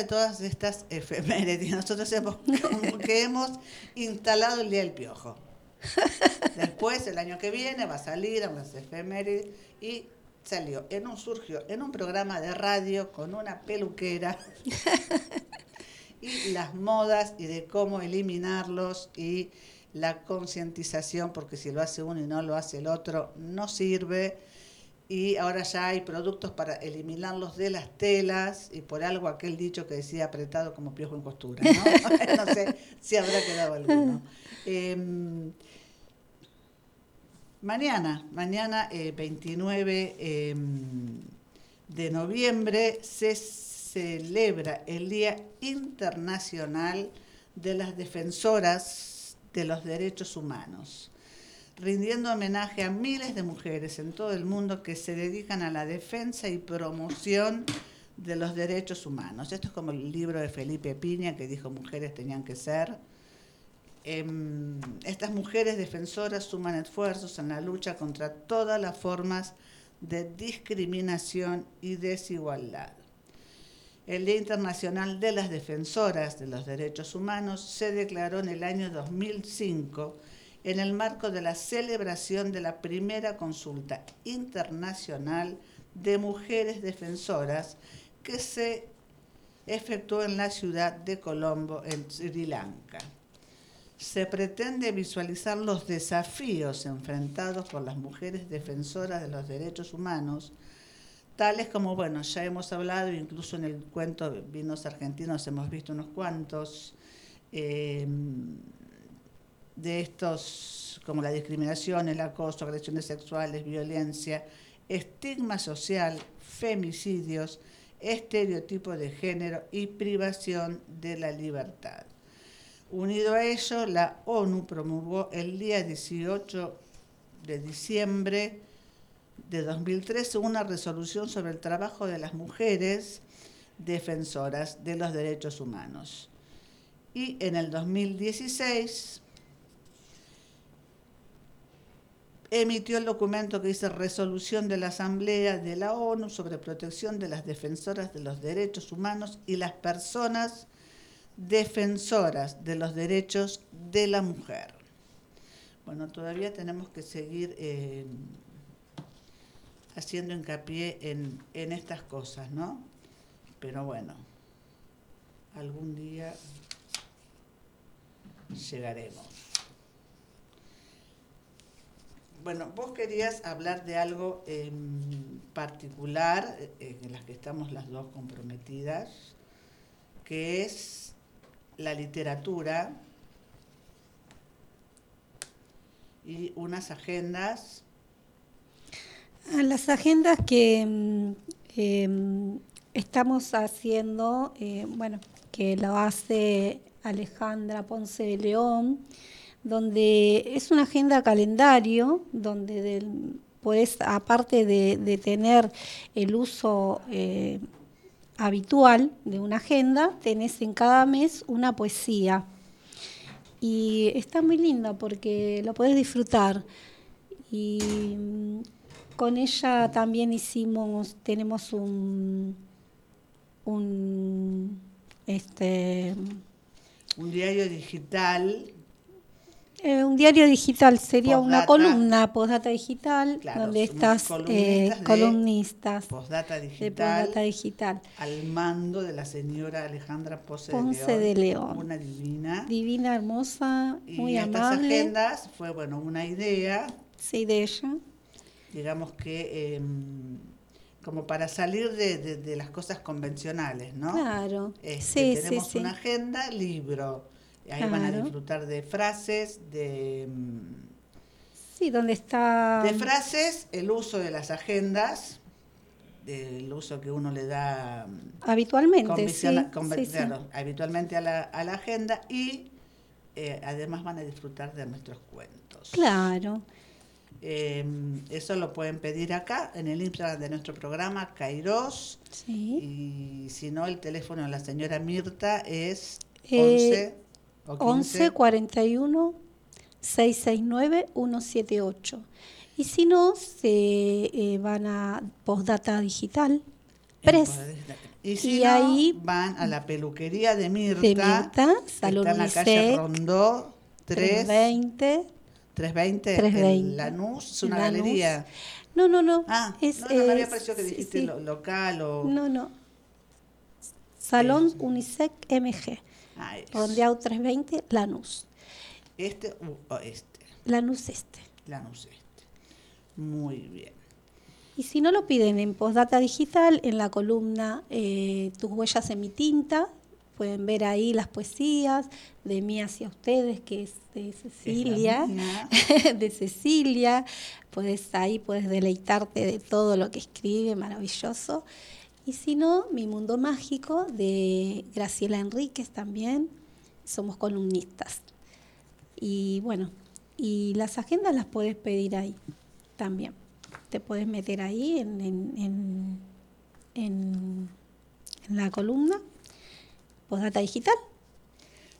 De todas estas efemérides, nosotros hemos, como que hemos instalado el Día del Piojo. Después, el año que viene, va a salir a las efemérides y salió, en un, surgió en un programa de radio con una peluquera y las modas y de cómo eliminarlos y la concientización, porque si lo hace uno y no lo hace el otro, no sirve. Y ahora ya hay productos para eliminarlos de las telas y por algo aquel dicho que decía apretado como piojo en costura. No, sé si habrá quedado alguno. Em, mañana, mañana 29 eh, em, de noviembre se celebra el Día Internacional de las Defensoras de los Derechos Humanos, rindiendo homenaje a miles de mujeres en todo el mundo que se dedican a la defensa y promoción de los derechos humanos. Esto es como el libro de Felipe Piña que dijo mujeres tenían que ser. Em, estas mujeres defensoras suman esfuerzos en la lucha contra todas las formas de discriminación y desigualdad. El Día Internacional de las Defensoras de los Derechos Humanos se declaró en el año 2005 en el marco de la celebración de la primera consulta internacional de mujeres defensoras que se efectuó en la ciudad de Colombo, en Sri Lanka. Se pretende visualizar los desafíos enfrentados por las mujeres defensoras de los derechos humanos tales como, bueno, ya hemos hablado, incluso en el cuento Vinos Argentinos hemos visto unos cuantos, em, de estos como la discriminación, el acoso, agresiones sexuales, violencia, estigma social, femicidios, estereotipo de género y privación de la libertad. Unido a ello, la ONU promulgó el día 18 de diciembre de 2013 una resolución sobre el trabajo de las mujeres defensoras de los derechos humanos. Y en el 2016 emitió el documento que dice Resolución de la Asamblea de la ONU sobre protección de las defensoras de los derechos humanos y las personas defensoras de los derechos de la mujer. Bueno, todavía tenemos que seguir eh, haciendo hincapié en, en estas cosas, ¿no? Pero bueno, algún día llegaremos. Bueno, vos querías hablar de algo en particular, eh, en las que estamos las dos comprometidas, que es la literatura y unas agendas. Las agendas que mm, em, estamos haciendo, eh, bueno, que lo hace Alejandra Ponce de León, donde es una agenda calendario, donde del, aparte de, tener el uso eh, habitual de una agenda, tenés en cada mes una poesía. Y está muy linda porque lo podés disfrutar. Y mm, con ella también hicimos, tenemos un, un este un diario digital. Eh, un diario digital sería una columna postdata digital donde estas eh, columnistas de postdata digital. al mando de la señora Alejandra Ponce, de, León, una divina. Divina hermosa muy amable estas agendas fue bueno una idea. Sí de ella. Digamos que em, como para salir de, las cosas convencionales, ¿no? Claro. Este, sí, tenemos una agenda, libro. Ahí van a disfrutar de frases, de... Em, sí, donde está... De frases, el uso de las agendas, el uso que uno le da... Em, habitualmente, sí, habitualmente a la, a la agenda y eh, además van a disfrutar de nuestros cuentos. Claro. Eh, eso lo pueden pedir acá, en el Instagram de nuestro programa, Kairos. Y si no, el teléfono de la señora Mirta es 11, 11 41 669 178. Y si no, se eh, van a Postdata Digital. Press. Y si Y no, ahí- van a la peluquería de Mirta. De Mirta, Salón está en la calle Rondó 3, 320. 320, 320. en Lanús, es una Lanús. galería. No, no, no. Ah, es, no, no, me había es- parecido que sí, dijiste sí. lo- local o... No, no. Salón Eh, Unisec MG. Ah, es. Rondeado 320, Lanús. Este u o este, Lanús este. Lanús este. Muy bien. Y si no lo piden en Postdata Digital, en la columna eh, Tus huellas en mi tinta, pueden ver ahí las poesías de mí hacia ustedes, que es de Cecilia. de Cecilia. Puedes ahí puedes deleitarte de todo lo que escribe, maravilloso. Y si no, Mi Mundo Mágico de Graciela Enríquez también. Somos columnistas. Y bueno, y las agendas las puedes pedir ahí también. Te puedes meter ahí en, en, en, en- en la columna Postdata Digital.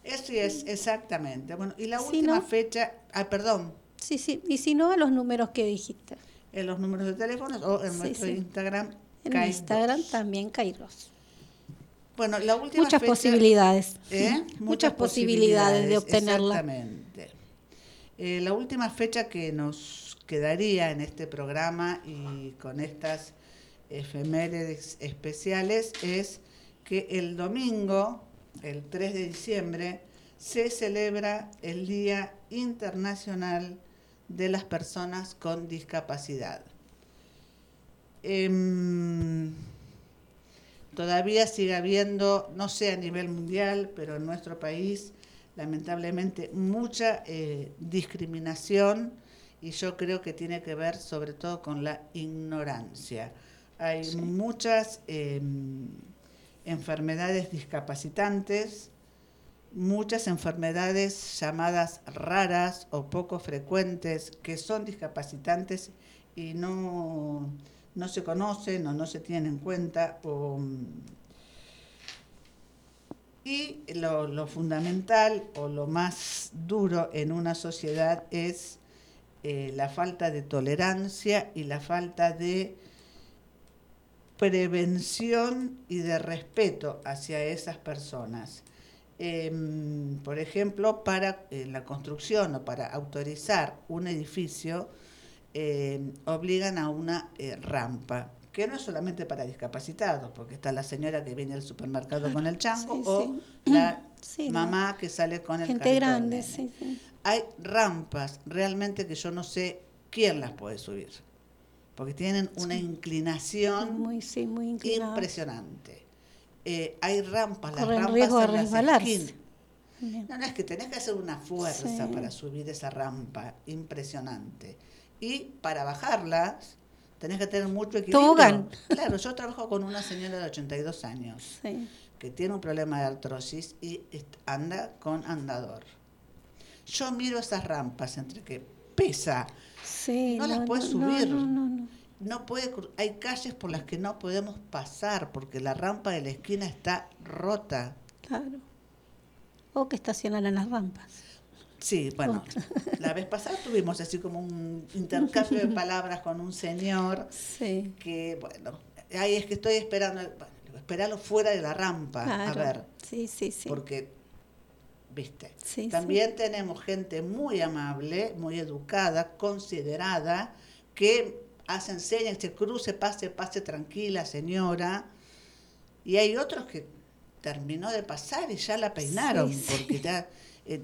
Eso es, exactamente. Bueno, y la Si última no- fecha, ah, perdón, Sí, sí. Y si no, a los números que dijiste. en los números de teléfono o en Sí, nuestro sí. Instagram. En Kairos. Instagram también Kairos. Bueno, la última Muchas fecha- posibilidades. ¿Eh? Muchas posibilidades de obtenerla. Exactamente. Eh, la última fecha que nos quedaría en este programa y con estas efemérides especiales es que el domingo, el 3 de diciembre, se celebra el Día Internacional de las Personas con Discapacidad. Em, todavía sigue habiendo, no sé a nivel mundial, pero en nuestro país, lamentablemente, mucha eh, discriminación y yo creo que tiene que ver sobre todo con la ignorancia. Hay muchas eh, enfermedades discapacitantes, muchas enfermedades llamadas raras o poco frecuentes que son discapacitantes y no, no se conocen o no se tienen en cuenta. Y lo, lo fundamental o lo más duro en una sociedad es eh, la falta de tolerancia y la falta de prevención y de respeto hacia esas personas. Em, por ejemplo, para eh, la construcción o para autorizar un edificio, eh, obligan a una eh, rampa, que no es solamente para discapacitados, porque está la señora que viene al supermercado con el chango Sí, o sí. la Sí, ¿no? mamá que sale con el Gente grande, sí. Hay rampas realmente que yo no sé quién las puede subir, porque tienen una inclinación Muy, muy impresionante. Eh, hay rampas, las Corren rampas riesgo en las resbalarse. No, no, es que tenés que hacer una fuerza para subir esa rampa impresionante. Y para bajarlas, tenés que tener mucho equilibrio. Claro, yo trabajo con una señora de 82 años Sí. que tiene un problema de artrosis y anda con andador. Yo miro esas rampas entre que pesa, Sí, No las puedes no, subir. No, no, puede, hay calles por las que no podemos pasar porque la rampa de la esquina está rota. Claro. O que estacionan en las rampas. Sí, bueno, la vez pasada tuvimos así como un intercambio de palabras con un señor Sí. que, bueno, ahí es que estoy esperando, bueno, digo, esperalo fuera de la rampa, a ver, Sí, sí, sí. porque, viste, Sí, también tenemos gente muy amable, muy educada, considerada, que hacen señas, se cruce, pase, pase tranquila, señora, y hay otros que terminó de pasar y ya la peinaron, porque ya eh,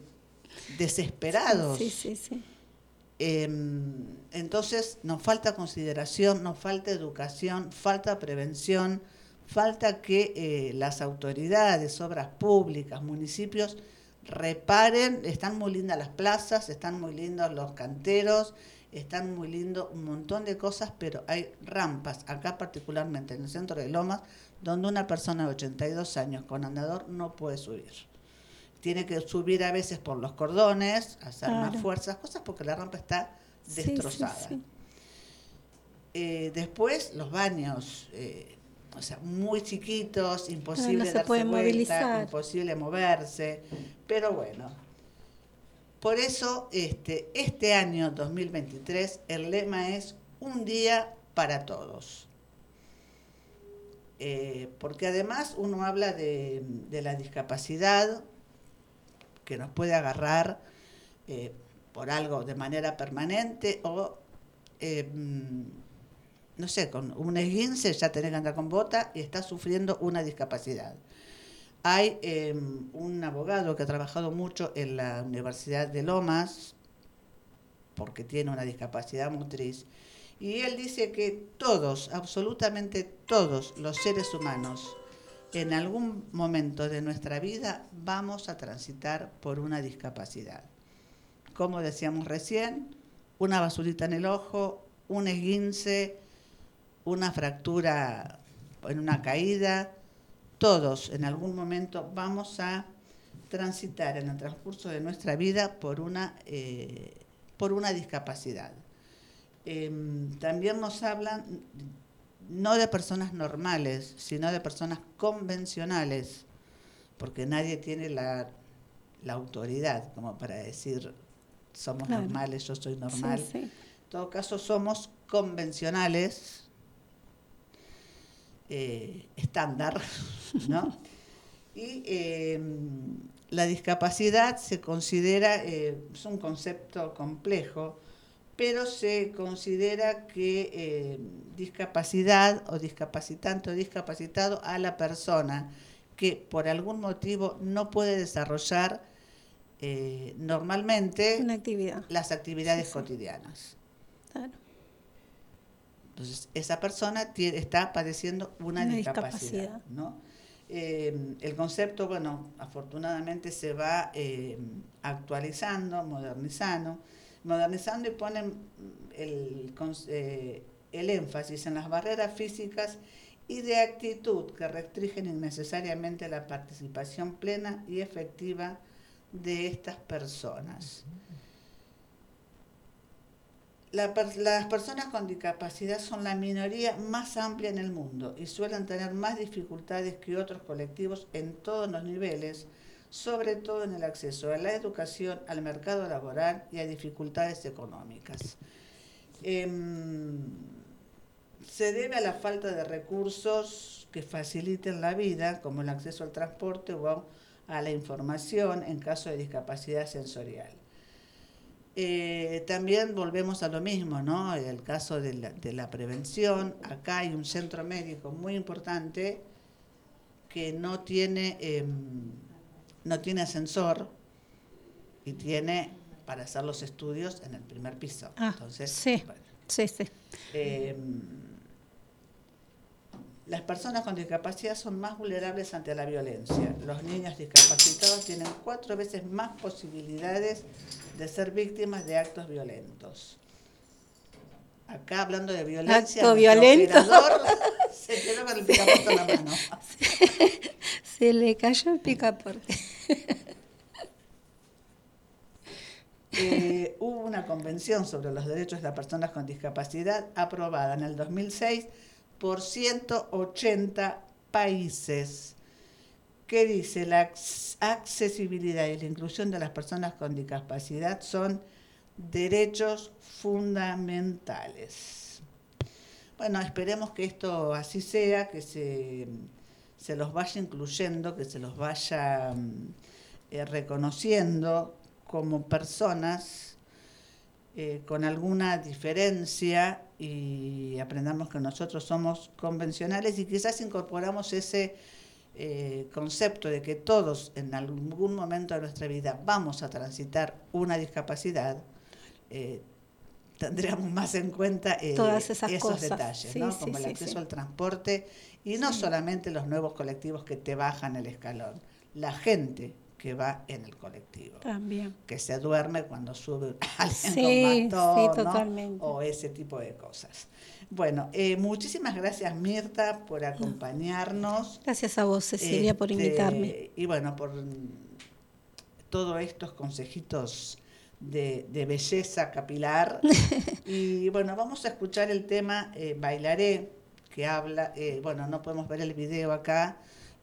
desesperados. Sí, sí, sí. Em, entonces nos falta consideración, nos falta educación, falta prevención, falta que eh, las autoridades, obras públicas, municipios reparen, están muy lindas las plazas, están muy lindos los canteros, están muy lindos un montón de cosas, pero hay rampas, acá particularmente en el centro de Lomas, donde una persona de 82 años con andador no puede subir. Tiene que subir a veces por los cordones, hacer más fuerzas, cosas porque la rampa está Sí, sí, destrozada. sí. Eh, después los baños, eh, o sea, muy chiquitos, imposible Ah, no se darse pueden vuelta, movilizar. imposible moverse, pero bueno. Por eso este, este año 2023 el lema es un día para todos. eh, porque además uno habla de, de la discapacidad que nos puede agarrar eh, por algo de manera permanente o, eh, mm, no sé, con un esguince ya tenés que andar con bota y estás sufriendo una discapacidad. Hay eh, un abogado que ha trabajado mucho en la Universidad de Lomas, porque tiene una discapacidad motriz, y él dice que todos, absolutamente todos los seres humanos, en algún momento de nuestra vida vamos a transitar por una discapacidad. Como decíamos recién, una basurita en el ojo, un esguince, una fractura en una caída, todos en algún momento vamos a transitar en el transcurso de nuestra vida por una, eh, por una discapacidad. Em, también nos hablan no de personas normales, sino de personas convencionales, porque nadie tiene la, la autoridad como para decir somos Claro. normales, yo soy normal. Sí, sí. En todo caso, somos convencionales, eh, estándar, ¿no? Y eh, la discapacidad se considera, eh, es un concepto complejo, pero se considera que eh, discapacidad o discapacitante o discapacitado a la persona que por algún motivo no puede desarrollar eh, normalmente actividad. las actividades Sí, sí. cotidianas. Claro. Entonces, esa persona está padeciendo una, Una discapacidad. discapacidad. ¿no? Eh, el concepto, bueno, afortunadamente se va actualizando, modernizando, modernizando y ponen el, eh, el énfasis en las barreras físicas y de actitud que restringen innecesariamente la participación plena y efectiva de estas personas. La per- las personas con discapacidad son la minoría más amplia en el mundo y suelen tener más dificultades que otros colectivos en todos los niveles, sobre todo en el acceso a la educación, al mercado laboral y a dificultades económicas. Em, se debe a la falta de recursos que faciliten la vida, como el acceso al transporte o a la información en caso de discapacidad sensorial. Eh, también volvemos a lo mismo, ¿no? El caso de la, de la prevención. Acá hay un centro médico muy importante que no tiene, em, no tiene ascensor y tiene para hacer los estudios en el primer piso. Ah, Entonces, sí. bueno, Sí, sí. eh, las personas con discapacidad son más vulnerables ante la violencia. Los niños discapacitados tienen cuatro veces más posibilidades de ser víctimas de actos violentos. Acá hablando de violencia, Acto violento. se quedó con el picaporte en la mano. Se le cayó el picaporte. Eh, hubo una convención sobre los derechos de las personas con discapacidad aprobada en el 2006 por 180 países que dice la acc- accesibilidad y la inclusión de las personas con discapacidad son derechos fundamentales. Bueno, esperemos que esto así sea, que se, se los vaya incluyendo, que se los vaya mm, eh, reconociendo como personas eh, con alguna diferencia y aprendamos que nosotros somos convencionales y quizás incorporamos ese eh, concepto de que todos en algún momento de nuestra vida vamos a transitar una discapacidad, tendríamos más en cuenta eh, Todas esas esos cosas. detalles, Sí, ¿no? sí, como el acceso al transporte y no solamente los nuevos colectivos que te bajan el escalón, la gente que va en el colectivo También. que se duerme cuando sube alguien Sí, con bastón, sí, ¿no? totalmente. o ese tipo de cosas. Bueno, eh, muchísimas gracias Mirta por acompañarnos. Gracias a vos, Cecilia, por Este, invitarme. Y bueno, por todos estos consejitos de, de belleza capilar. y bueno, vamos a escuchar el tema eh, Bailaré, que habla, eh, bueno, no podemos ver el video acá,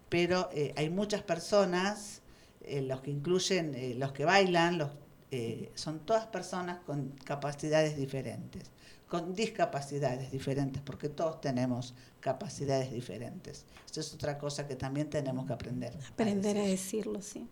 pero eh, hay muchas personas, eh, los que incluyen, los que bailan, los eh, son todas personas con capacidades diferentes, con discapacidades diferentes, porque todos tenemos capacidades diferentes. Eso es otra cosa que también tenemos que aprender. Aprender a decir. decirlo, sí.